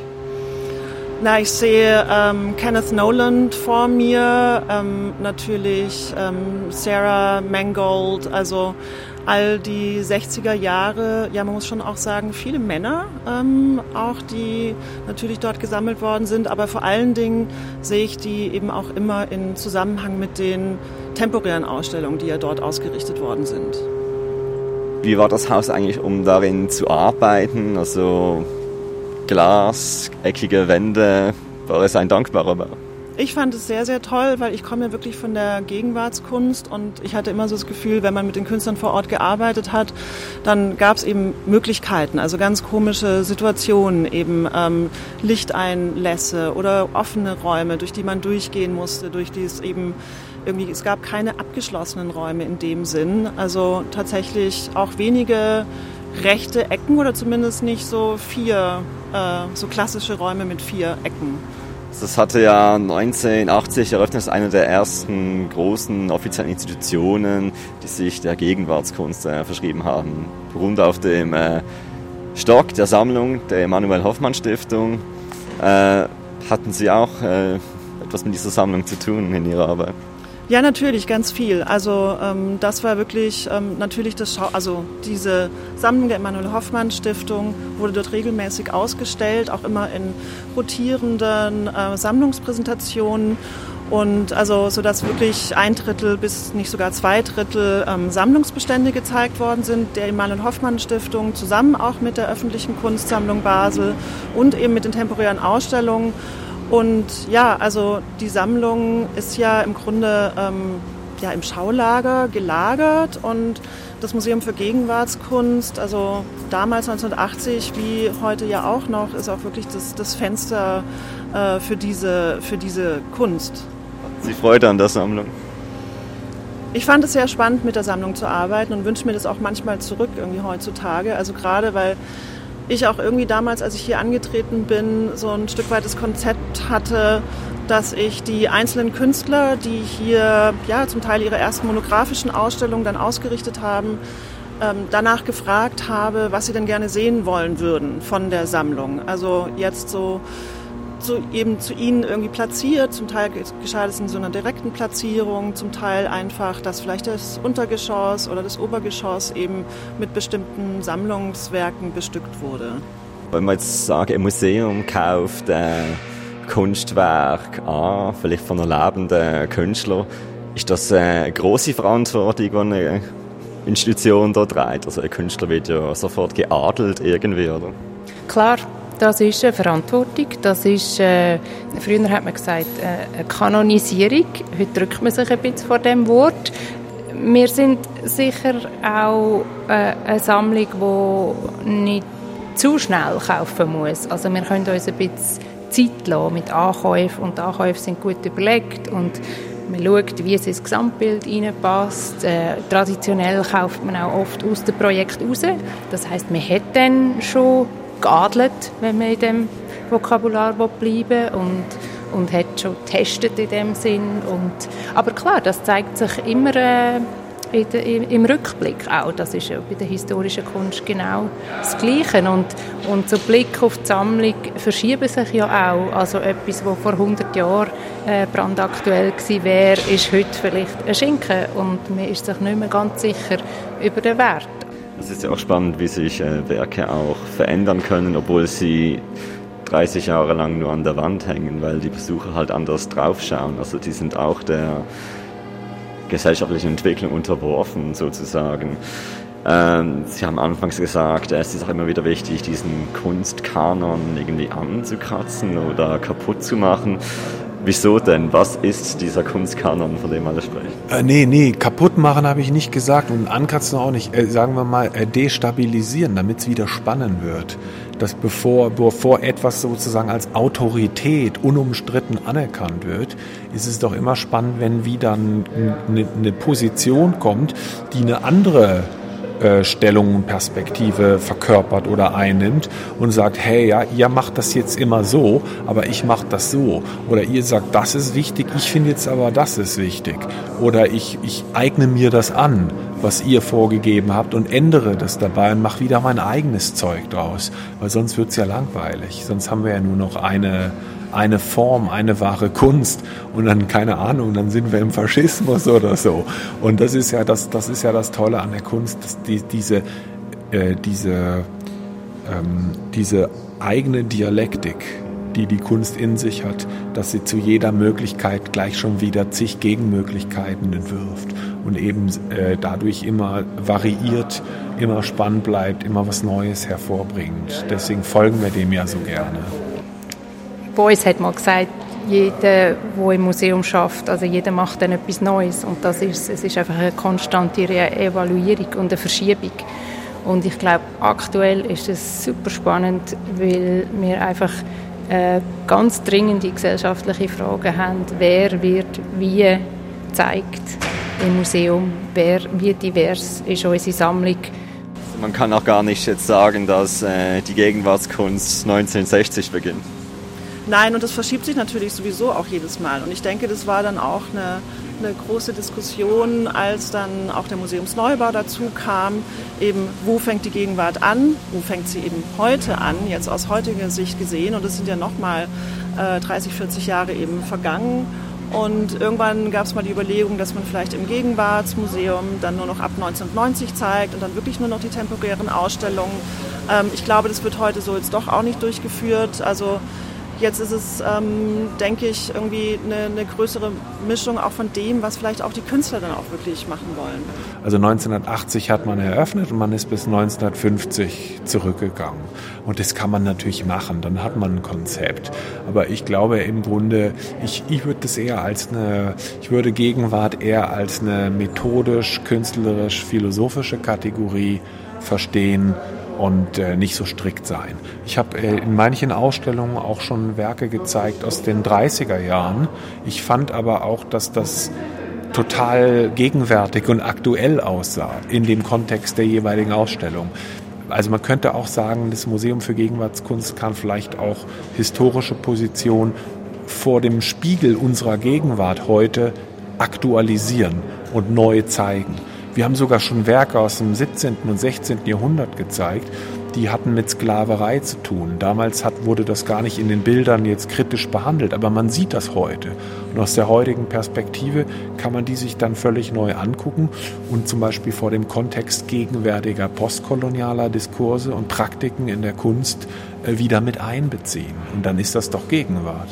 Na, ich sehe ähm, Kenneth Noland vor mir, ähm, natürlich ähm, Sarah Mangold, also all die 60er Jahre, ja man muss schon auch sagen, viele Männer ähm, auch, die natürlich dort gesammelt worden sind, aber vor allen Dingen sehe ich die eben auch immer in Zusammenhang mit den temporären Ausstellungen, die ja dort ausgerichtet worden sind. Wie war das Haus eigentlich, um darin zu arbeiten? Also Glas, eckige Wände, war es ein dankbarer Bau? Ich fand es sehr, sehr toll, weil ich komme ja wirklich von der Gegenwartskunst und ich hatte immer so das Gefühl, wenn man mit den Künstlern vor Ort gearbeitet hat, dann gab es eben Möglichkeiten, also ganz komische Situationen, eben ähm, Lichteinlässe oder offene Räume, durch die man durchgehen musste, durch die es eben irgendwie, es gab keine abgeschlossenen Räume in dem Sinn, also tatsächlich auch wenige rechte Ecken oder zumindest nicht so vier, äh, so klassische Räume mit vier Ecken. Das hatte ja 1980 eröffnet, das eine der ersten großen offiziellen Institutionen, die sich der Gegenwartskunst äh, verschrieben haben. Rund auf dem äh, Stock der Sammlung der Emanuel Hoffmann Stiftung äh, hatten Sie auch äh, etwas mit dieser Sammlung zu tun in Ihrer Arbeit. Ja, natürlich, ganz viel. Also ähm, das war wirklich ähm, natürlich das Schau also diese Sammlung der Emanuel Hoffmann Stiftung wurde dort regelmäßig ausgestellt, auch immer in rotierenden äh, Sammlungspräsentationen und also so dass wirklich ein Drittel bis nicht sogar zwei Drittel ähm, Sammlungsbestände gezeigt worden sind der Emanuel Hoffmann Stiftung zusammen auch mit der öffentlichen Kunstsammlung Basel und eben mit den temporären Ausstellungen und ja, also die Sammlung ist ja im Grunde ähm, ja, im Schaulager gelagert und das Museum für Gegenwartskunst, also damals 1980 wie heute ja auch noch, ist auch wirklich das, das Fenster äh, für, diese, für diese Kunst. Sie Freude an der Sammlung? Ich fand es sehr spannend, mit der Sammlung zu arbeiten und wünsche mir das auch manchmal zurück irgendwie heutzutage. Also gerade weil ich auch irgendwie damals, als ich hier angetreten bin, so ein Stück weit das Konzept hatte, dass ich die einzelnen Künstler, die hier ja zum Teil ihre ersten monografischen Ausstellungen dann ausgerichtet haben, ähm, danach gefragt habe, was sie denn gerne sehen wollen würden von der Sammlung. Also jetzt so zu, eben zu ihnen irgendwie platziert. Zum Teil geschah das in so einer direkten Platzierung, zum Teil einfach, dass vielleicht das Untergeschoss oder das Obergeschoss eben mit bestimmten Sammlungswerken bestückt wurde. Wenn man jetzt sagt, ein Museum kauft ein Kunstwerk an, vielleicht von einem lebenden Künstler, ist das eine große Verantwortung, die eine Institution dort trägt? Also ein Künstler wird ja sofort geadelt irgendwie, oder? Klar, das ist eine Verantwortung. Das ist, äh, früher hat man gesagt, äh, eine Kanonisierung. Heute drückt man sich ein bisschen vor dem Wort. Wir sind sicher auch äh, eine Sammlung, die nicht zu schnell kaufen muss. Also wir können uns ein bisschen Zeit lassen mit Ankäufen und Ankäufe sind gut überlegt und man schaut, wie es ins Gesamtbild reinpasst. Äh, traditionell kauft man auch oft aus dem Projekt raus. Das heißt, man hat dann schon geadelt, wenn man in dem Vokabular bleiben will und, und hat schon getestet in dem Sinn. Und, aber klar, das zeigt sich immer äh, de, im Rückblick auch. Das ist ja bei der historischen Kunst genau das Gleiche. Und, und so Blick auf die Sammlung verschieben sich ja auch. Also etwas, was vor 100 Jahren äh, brandaktuell gewesen wäre, ist heute vielleicht ein Schinken und man ist sich nicht mehr ganz sicher über den Wert. Es ist ja auch spannend, wie sich äh, Werke auch verändern können, obwohl sie 30 Jahre lang nur an der Wand hängen, weil die Besucher halt anders draufschauen. Also die sind auch der gesellschaftlichen Entwicklung unterworfen sozusagen. Ähm, Sie haben anfangs gesagt, es ist auch immer wieder wichtig, diesen Kunstkanon irgendwie anzukratzen oder kaputt zu machen. Wieso denn? Was ist dieser Kunstkanon, von dem alle sprechen? Äh, nee, nee, kaputt machen habe ich nicht gesagt und ankratzen auch nicht. Äh, sagen wir mal, äh, destabilisieren, damit es wieder spannend wird. Dass bevor, bevor etwas sozusagen als Autorität unumstritten anerkannt wird, ist es doch immer spannend, wenn wieder eine, eine Position kommt, die eine andere äh, Stellung Perspektive verkörpert oder einnimmt und sagt, hey, ja, ihr macht das jetzt immer so, aber ich mache das so. Oder ihr sagt, das ist wichtig, ich finde jetzt aber, das ist wichtig. Oder ich, ich eigne mir das an, was ihr vorgegeben habt und ändere das dabei und mache wieder mein eigenes Zeug draus. Weil sonst wird es ja langweilig. Sonst haben wir ja nur noch eine eine Form, eine wahre Kunst und dann keine Ahnung, dann sind wir im Faschismus oder so. Und das ist ja das, das ist ja das Tolle an der Kunst, die, diese, äh, diese, ähm, diese eigene Dialektik, die die Kunst in sich hat, dass sie zu jeder Möglichkeit gleich schon wieder zig Gegenmöglichkeiten entwirft und eben äh, dadurch immer variiert, immer spannend bleibt, immer was Neues hervorbringt. Deswegen folgen wir dem ja so gerne. Beuys hat mal gesagt, jeder, der im Museum schafft, also jeder macht dann etwas Neues und das ist, es ist einfach eine konstante Evaluierung und eine Verschiebung. Und ich glaube, aktuell ist es super spannend, weil wir einfach äh, ganz dringende gesellschaftliche Fragen haben. Wer wird wie gezeigt im Museum? Wer, wie divers ist unsere Sammlung? Man kann auch gar nicht jetzt sagen, dass äh, die Gegenwartskunst 1960 beginnt. Nein, und das verschiebt sich natürlich sowieso auch jedes Mal. Und ich denke, das war dann auch eine, eine große Diskussion, als dann auch der Museumsneubau dazu kam, eben wo fängt die Gegenwart an, wo fängt sie eben heute an, jetzt aus heutiger Sicht gesehen. Und es sind ja nochmal äh, 30, 40 Jahre eben vergangen. Und irgendwann gab es mal die Überlegung, dass man vielleicht im Gegenwartsmuseum dann nur noch ab 1990 zeigt und dann wirklich nur noch die temporären Ausstellungen. Ähm, ich glaube, das wird heute so jetzt doch auch nicht durchgeführt. Also Jetzt ist es, ähm, denke ich, irgendwie eine, eine, größere Mischung auch von dem, was vielleicht auch die Künstler dann auch wirklich machen wollen. Also 1980 hat man eröffnet und man ist bis 1950 zurückgegangen. Und das kann man natürlich machen, dann hat man ein Konzept. Aber ich glaube im Grunde, ich, ich würde das eher als eine, ich würde Gegenwart eher als eine methodisch, künstlerisch, philosophische Kategorie verstehen und äh, nicht so strikt sein. Ich habe äh, in manchen Ausstellungen auch schon Werke gezeigt aus den 30er Jahren. Ich fand aber auch, dass das total gegenwärtig und aktuell aussah in dem Kontext der jeweiligen Ausstellung. Also man könnte auch sagen, das Museum für Gegenwartskunst kann vielleicht auch historische Position vor dem Spiegel unserer Gegenwart heute aktualisieren und neu zeigen. Wir haben sogar schon Werke aus dem 17. und 16. Jahrhundert gezeigt, die hatten mit Sklaverei zu tun. Damals hat, wurde das gar nicht in den Bildern jetzt kritisch behandelt, aber man sieht das heute. Und aus der heutigen Perspektive kann man die sich dann völlig neu angucken und zum Beispiel vor dem Kontext gegenwärtiger postkolonialer Diskurse und Praktiken in der Kunst äh, wieder mit einbeziehen. Und dann ist das doch Gegenwart.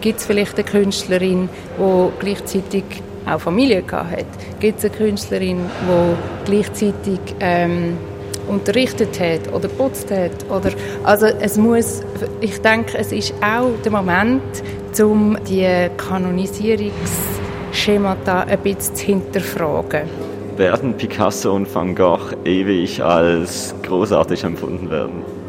Gibt es vielleicht eine Künstlerin, die gleichzeitig auch Familie hat. Gibt es eine Künstlerin, die gleichzeitig ähm, unterrichtet hat oder putzt hat? Oder, also es muss, ich denke, es ist auch der Moment, um die Kanonisierungsschemata ein bisschen zu hinterfragen. Werden Picasso und Van Gogh ewig als großartig empfunden werden?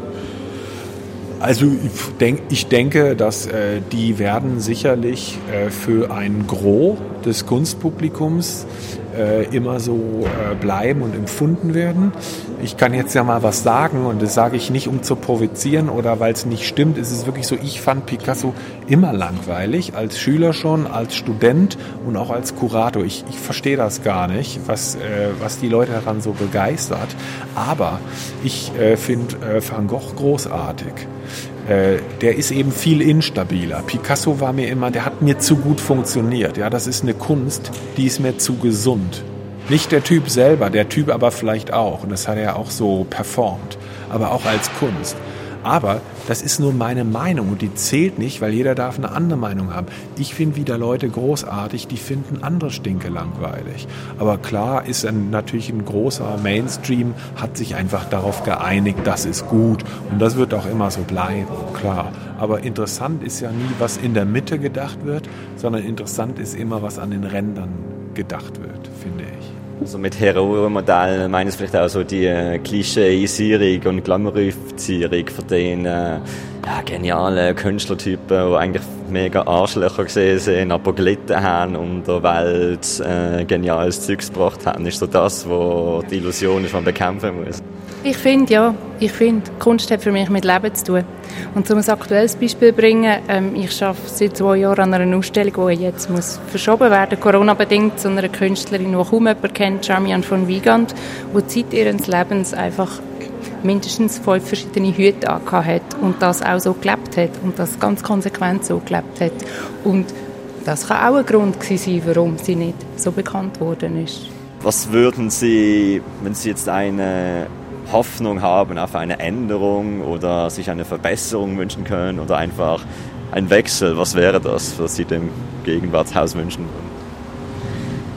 Also ich, denk, ich denke, dass äh, die werden sicherlich äh, für ein Gros des Kunstpublikums äh, immer so äh, bleiben und empfunden werden. Ich kann jetzt ja mal was sagen und das sage ich nicht, um zu provozieren oder weil es nicht stimmt. Es ist wirklich so, ich fand Picasso immer langweilig, als Schüler schon, als Student und auch als Kurator. Ich, ich verstehe das gar nicht, was, äh, was die Leute daran so begeistert. Aber ich äh, finde äh, Van Gogh großartig. Äh, der ist eben viel instabiler. Picasso war mir immer, der hat mir zu gut funktioniert. Ja, das ist eine Kunst, die ist mir zu gesund. Nicht der Typ selber, der Typ aber vielleicht auch. Und das hat er auch so performt. Aber auch als Kunst. Aber das ist nur meine Meinung und die zählt nicht, weil jeder darf eine andere Meinung haben. Ich finde wieder Leute großartig, die finden andere Stinke langweilig. Aber klar ist ein, natürlich ein großer Mainstream, hat sich einfach darauf geeinigt, das ist gut und das wird auch immer so bleiben, klar. Aber interessant ist ja nie, was in der Mitte gedacht wird, sondern interessant ist immer, was an den Rändern gedacht wird, finde ich. Also mit Heroenmodell meinen es vielleicht auch so die äh, Klischeeisierung und Glamourifizierung von den äh, ja, genialen Künstlertypen, die eigentlich mega Arschlöcher gesehen sind, aber gelitten haben und der Welt äh, geniales Zeugs gebracht haben. Ist so das, was die Illusion ist, man bekämpfen muss. Ich finde, ja. Ich finde, Kunst hat für mich mit Leben zu tun. Und um ein aktuelles Beispiel zu bringen, ähm, ich arbeite seit zwei Jahren an einer Ausstellung, die jetzt muss verschoben werden, Corona-bedingt, zu einer Künstlerin, die kaum jemand kennt, Charmian von Wiegand, die Zeit ihres Lebens einfach mindestens fünf verschiedene Hüte hat und das auch so gelebt hat und das ganz konsequent so gelebt hat. Und das kann auch ein Grund sein, warum sie nicht so bekannt worden ist. Was würden Sie, wenn Sie jetzt eine Hoffnung haben auf eine Änderung oder sich eine Verbesserung wünschen können oder einfach ein Wechsel, was wäre das, was Sie dem Gegenwartshaus wünschen würden?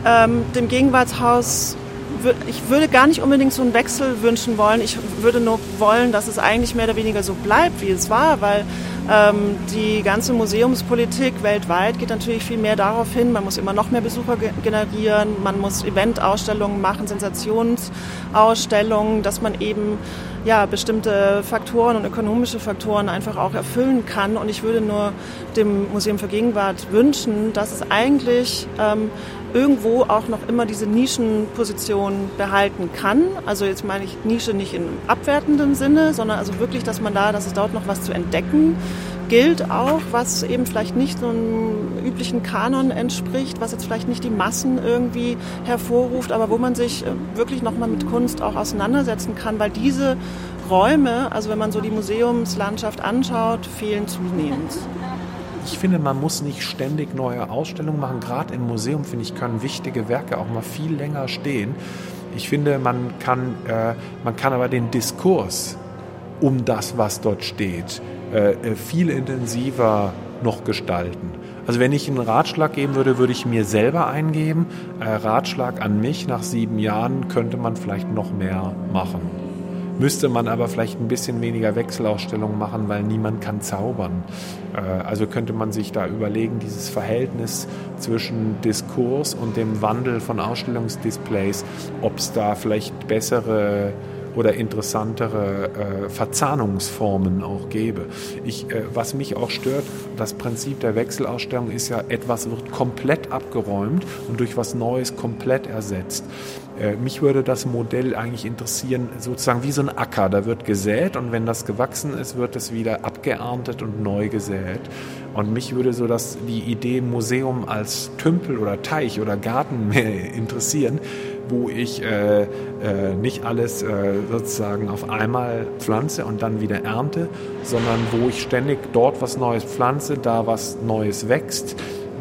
Ähm, dem Gegenwartshaus ich würde gar nicht unbedingt so einen Wechsel wünschen wollen. Ich würde nur wollen, dass es eigentlich mehr oder weniger so bleibt, wie es war, weil die ganze Museumspolitik weltweit geht natürlich viel mehr darauf hin, man muss immer noch mehr Besucher generieren, man muss Eventausstellungen machen, Sensationsausstellungen, dass man eben ja, bestimmte Faktoren und ökonomische Faktoren einfach auch erfüllen kann. Und ich würde nur dem Museum für Gegenwart wünschen, dass es eigentlich ähm, irgendwo auch noch immer diese Nischenposition behalten kann. Also jetzt meine ich Nische nicht im abwertenden Sinne, sondern also wirklich, dass man da, dass es dort noch was zu entdecken gilt auch, was eben vielleicht nicht so einem üblichen Kanon entspricht, was jetzt vielleicht nicht die Massen irgendwie hervorruft, aber wo man sich äh, wirklich nochmal mit Kunst auch auseinandersetzen kann, weil diese Räume, also wenn man so die Museumslandschaft anschaut, fehlen zunehmend. Ich finde, man muss nicht ständig neue Ausstellungen machen. Gerade im Museum, finde ich, können wichtige Werke auch mal viel länger stehen. Ich finde, man kann, äh, man kann aber den Diskurs um das, was dort steht, äh, äh, viel intensiver noch gestalten. Also wenn ich einen Ratschlag geben würde, würde ich mir selber eingeben. Äh, Ratschlag an mich, nach sieben Jahren könnte man vielleicht noch mehr machen müsste man aber vielleicht ein bisschen weniger Wechselausstellungen machen, weil niemand kann zaubern. Äh, also könnte man sich da überlegen, dieses Verhältnis zwischen Diskurs und dem Wandel von Ausstellungsdisplays, ob es da vielleicht bessere oder interessantere äh, Verzahnungsformen auch gäbe. Ich, äh, was mich auch stört, das Prinzip der Wechselausstellung ist ja, etwas wird komplett abgeräumt und durch was Neues komplett ersetzt. Äh, mich würde das Modell eigentlich interessieren, sozusagen wie so ein Acker. Da wird gesät und wenn das gewachsen ist, wird es wieder abgeerntet und neu gesät. Und mich würde so das, die Idee Museum als Tümpel oder Teich oder Garten mehr interessieren, wo ich äh, äh, nicht alles äh, sozusagen auf einmal pflanze und dann wieder ernte, sondern wo ich ständig dort was Neues pflanze, da was Neues wächst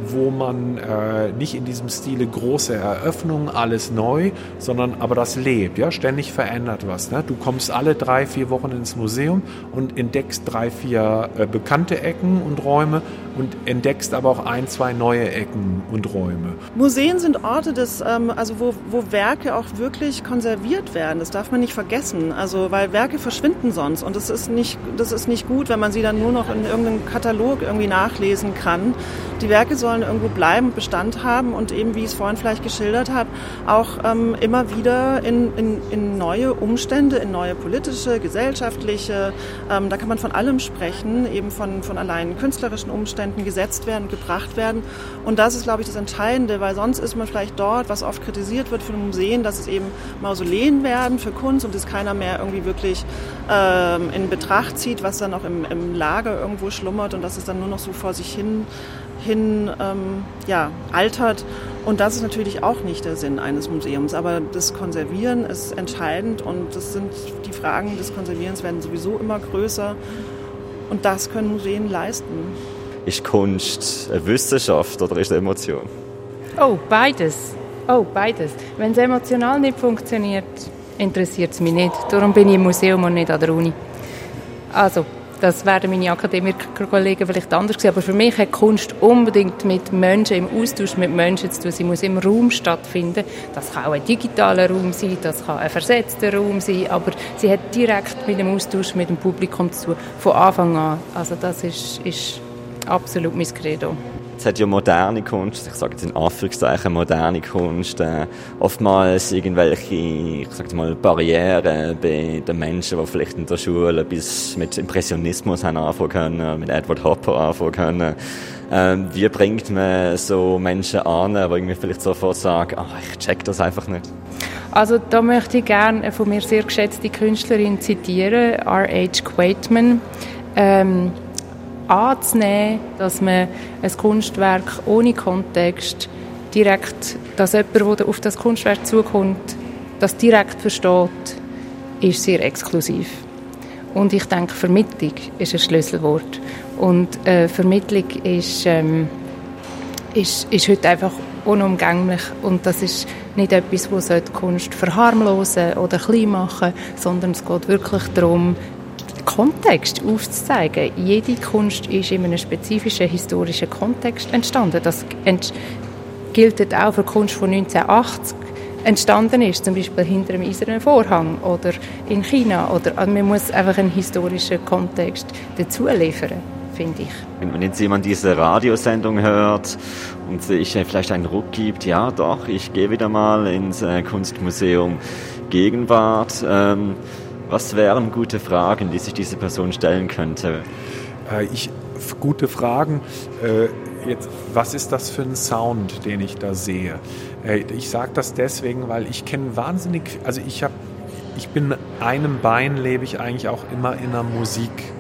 wo man äh, nicht in diesem Stile große Eröffnungen, alles neu, sondern aber das lebt, ja, ständig verändert was. Ne? Du kommst alle drei, vier Wochen ins Museum und entdeckst drei, vier äh, bekannte Ecken und Räume und entdeckst aber auch ein, zwei neue Ecken und Räume. Museen sind Orte, des, ähm, also wo, wo Werke auch wirklich konserviert werden. Das darf man nicht vergessen. Also weil Werke verschwinden sonst und das ist nicht, das ist nicht gut, wenn man sie dann nur noch in irgendeinem Katalog irgendwie nachlesen kann. Die Werke sollen irgendwo bleiben, Bestand haben und eben, wie ich es vorhin vielleicht geschildert habe, auch ähm, immer wieder in, in, in neue Umstände, in neue politische, gesellschaftliche, ähm, da kann man von allem sprechen, eben von, von allein künstlerischen Umständen gesetzt werden und gebracht werden. Und das ist, glaube ich, das Entscheidende, weil sonst ist man vielleicht dort, was oft kritisiert wird von Museen, dass es eben Mausoleen werden für Kunst und es keiner mehr irgendwie wirklich ähm, in Betracht zieht, was dann auch im, im Lager irgendwo schlummert und dass es dann nur noch so vor sich hin hin ähm, ja, altert. Und das ist natürlich auch nicht der Sinn eines Museums. Aber das Konservieren ist entscheidend und das sind die Fragen des Konservierens werden sowieso immer größer. Und das können Museen leisten. Ist Kunst eine Wissenschaft oder ist es eine Emotion? Oh, beides. Oh, beides. Wenn es emotional nicht funktioniert, interessiert es mich nicht. Darum bin ich im Museum und nicht an der Uni. Also, das werden meine Akademikerkollegen vielleicht anders sehen, aber für mich hat Kunst unbedingt mit Menschen, im Austausch mit Menschen zu tun. Sie muss im Raum stattfinden. Das kann auch ein digitaler Raum sein, das kann ein versetzter Raum sein, aber sie hat direkt mit dem Austausch mit dem Publikum zu tun, von Anfang an. Also das ist, ist absolut mein Credo. Es hat ja moderne Kunst, ich sage jetzt in Anführungszeichen moderne Kunst, äh, oftmals irgendwelche, ich sage mal, Barrieren bei den Menschen, die vielleicht in der Schule bis mit Impressionismus haben anfangen können, mit Edward Hopper anfangen können. Ähm, wie bringt man so Menschen an, die irgendwie vielleicht sofort sagen, oh, ich check das einfach nicht? Also da möchte ich gerne eine von mir sehr geschätzte Künstlerin zitieren, R.H. Quaitman. Ähm, anzunehmen, dass man ein Kunstwerk ohne Kontext direkt, dass jemand, der auf das Kunstwerk zukommt, das direkt versteht, ist sehr exklusiv. Und ich denke, Vermittlung ist ein Schlüsselwort. Und äh, Vermittlung ist, ähm, ist, ist heute einfach unumgänglich. Und das ist nicht etwas, das Kunst verharmlosen oder klein machen sondern es geht wirklich darum, Kontext aufzuzeigen. Jede Kunst ist in einem spezifischen historischen Kontext entstanden. Das gilt auch für Kunst von 1980 entstanden ist, zum Beispiel hinter einem eisernen Vorhang oder in China. Oder, also man muss einfach einen historischen Kontext dazu liefern, finde ich. Wenn jetzt jemand diese Radiosendung hört und sich vielleicht einen Ruck gibt, ja doch, ich gehe wieder mal ins äh, Kunstmuseum Gegenwart. Ähm, was wären gute Fragen, die sich diese Person stellen könnte? Äh, ich, gute Fragen. Äh, jetzt, was ist das für ein Sound, den ich da sehe? Äh, ich sage das deswegen, weil ich kenne wahnsinnig, also ich habe ich bin mit einem Bein lebe ich eigentlich auch immer in der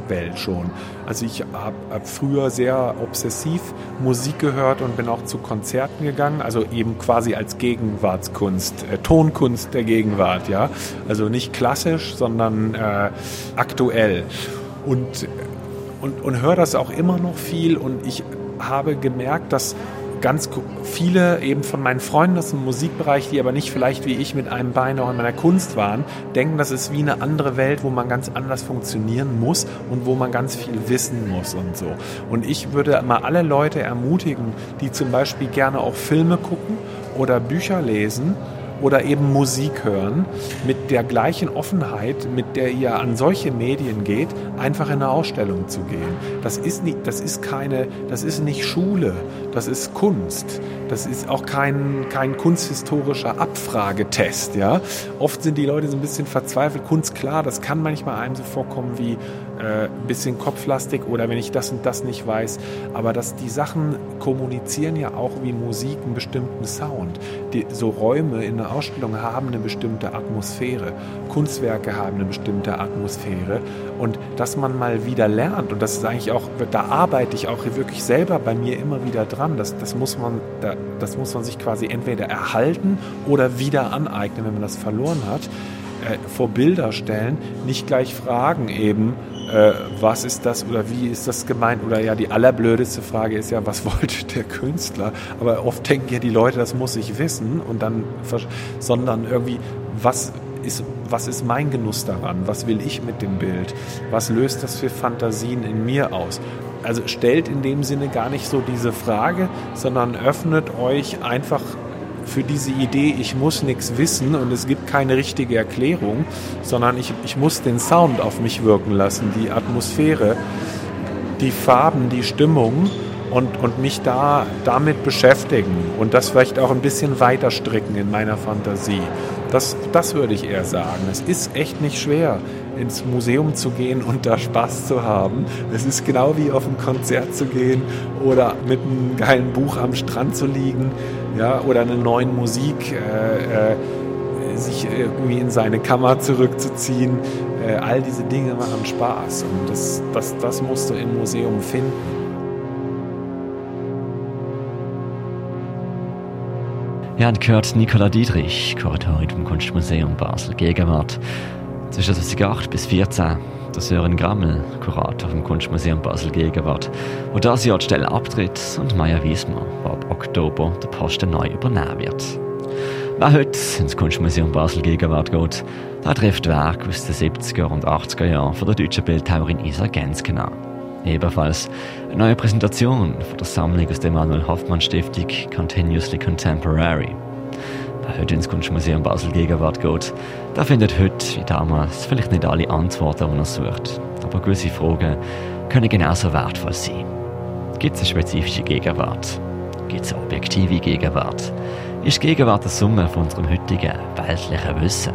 Musikwelt schon. Also ich habe hab früher sehr obsessiv Musik gehört und bin auch zu Konzerten gegangen, also eben quasi als Gegenwartskunst, äh, Tonkunst der Gegenwart, ja. Also nicht klassisch, sondern äh, aktuell. Und, und, und höre das auch immer noch viel und ich habe gemerkt, dass ganz viele eben von meinen Freunden aus dem Musikbereich, die aber nicht vielleicht wie ich mit einem Bein auch in meiner Kunst waren, denken, das ist wie eine andere Welt, wo man ganz anders funktionieren muss und wo man ganz viel wissen muss und so. Und ich würde mal alle Leute ermutigen, die zum Beispiel gerne auch Filme gucken oder Bücher lesen, oder eben Musik hören, mit der gleichen Offenheit, mit der ihr an solche Medien geht, einfach in eine Ausstellung zu gehen. Das ist nicht, das ist keine, das ist nicht Schule, das ist Kunst. Das ist auch kein, kein kunsthistorischer Abfragetest, ja. Oft sind die Leute so ein bisschen verzweifelt. Kunst, klar, das kann manchmal einem so vorkommen wie äh, ein bisschen kopflastig oder wenn ich das und das nicht weiß. Aber dass die Sachen kommunizieren ja auch wie Musik einen bestimmten Sound. Die, so Räume in einer Ausstellung haben eine bestimmte Atmosphäre. Kunstwerke haben eine bestimmte Atmosphäre. Und dass man mal wieder lernt, und das ist eigentlich auch, da arbeite ich auch wirklich selber bei mir immer wieder dran, das, das, muss, man, da, das muss man sich quasi entweder erhalten oder wieder aneignen, wenn man das verloren hat. Äh, vor Bilder stellen, nicht gleich fragen eben, äh, was ist das oder wie ist das gemeint? Oder ja, die allerblödeste Frage ist ja, was wollte der Künstler? Aber oft denken ja die Leute, das muss ich wissen und dann, sondern irgendwie, was ist, was ist mein Genuss daran? Was will ich mit dem Bild? Was löst das für Fantasien in mir aus? Also stellt in dem Sinne gar nicht so diese Frage, sondern öffnet euch einfach für diese Idee, ich muss nichts wissen und es gibt keine richtige Erklärung, sondern ich, ich muss den Sound auf mich wirken lassen, die Atmosphäre, die Farben, die Stimmung und, und mich da damit beschäftigen und das vielleicht auch ein bisschen weiter stricken in meiner Fantasie. Das, das würde ich eher sagen. Es ist echt nicht schwer, ins Museum zu gehen und da Spaß zu haben. Es ist genau wie auf ein Konzert zu gehen oder mit einem geilen Buch am Strand zu liegen ja, oder eine neue Musik. Äh, äh, sich irgendwie in seine Kammer zurückzuziehen. Äh, all diese Dinge machen Spaß und das, das, das musst du im Museum finden. Ja, und gehört Nicola Dietrich, Kuratorin vom Kunstmuseum Basel Gegenwart. Zwischen 2008 bis 2014 der Sören Grammel, Kurator vom Kunstmuseum Basel Gegenwart, wo das Jahr die Stelle abtritt und Maya Wiesmer, wo ab Oktober der Posten neu übernehmen wird. Wer heute ins Kunstmuseum Basel Gegenwart geht, der trifft Werke aus den 70er und 80er Jahren von der deutschen Bildhauerin Isa Gensken an. Ebenfalls eine neue Präsentation von der Sammlung aus der Emanuel Hoffmann Stiftung Continuously Contemporary. Wer heute ins Kunstmuseum Basel Gegenwart geht, der findet heute wie damals vielleicht nicht alle Antworten, die er sucht. Aber gewisse Fragen können genauso wertvoll sein. Gibt es eine spezifische Gegenwart? Gibt es eine objektive Gegenwart? Ist die Gegenwart eine Summe von unserem heutigen weltlichen Wissen?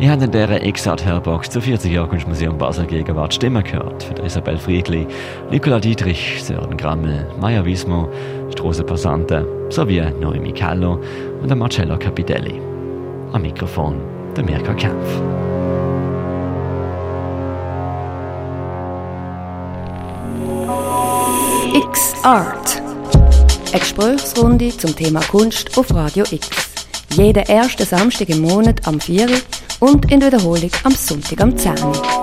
Ihr habt in dieser Exart Herbox zu 40 Jahren Kunstmuseum Basel Gegenwart Stimmen gehört. Für Isabel Friedli, Nicola Dietrich, Sören Grammel, Maya Wismo, Strose Passante sowie Noemi Callo und Marcello Capitelli. Am Mikrofon der Mirka Kempf. X-Art. Eine Gesprächsrunde zum Thema Kunst auf Radio X. Jeden ersten Samstag im Monat am 4 und in Wiederholung am Sonntag am 10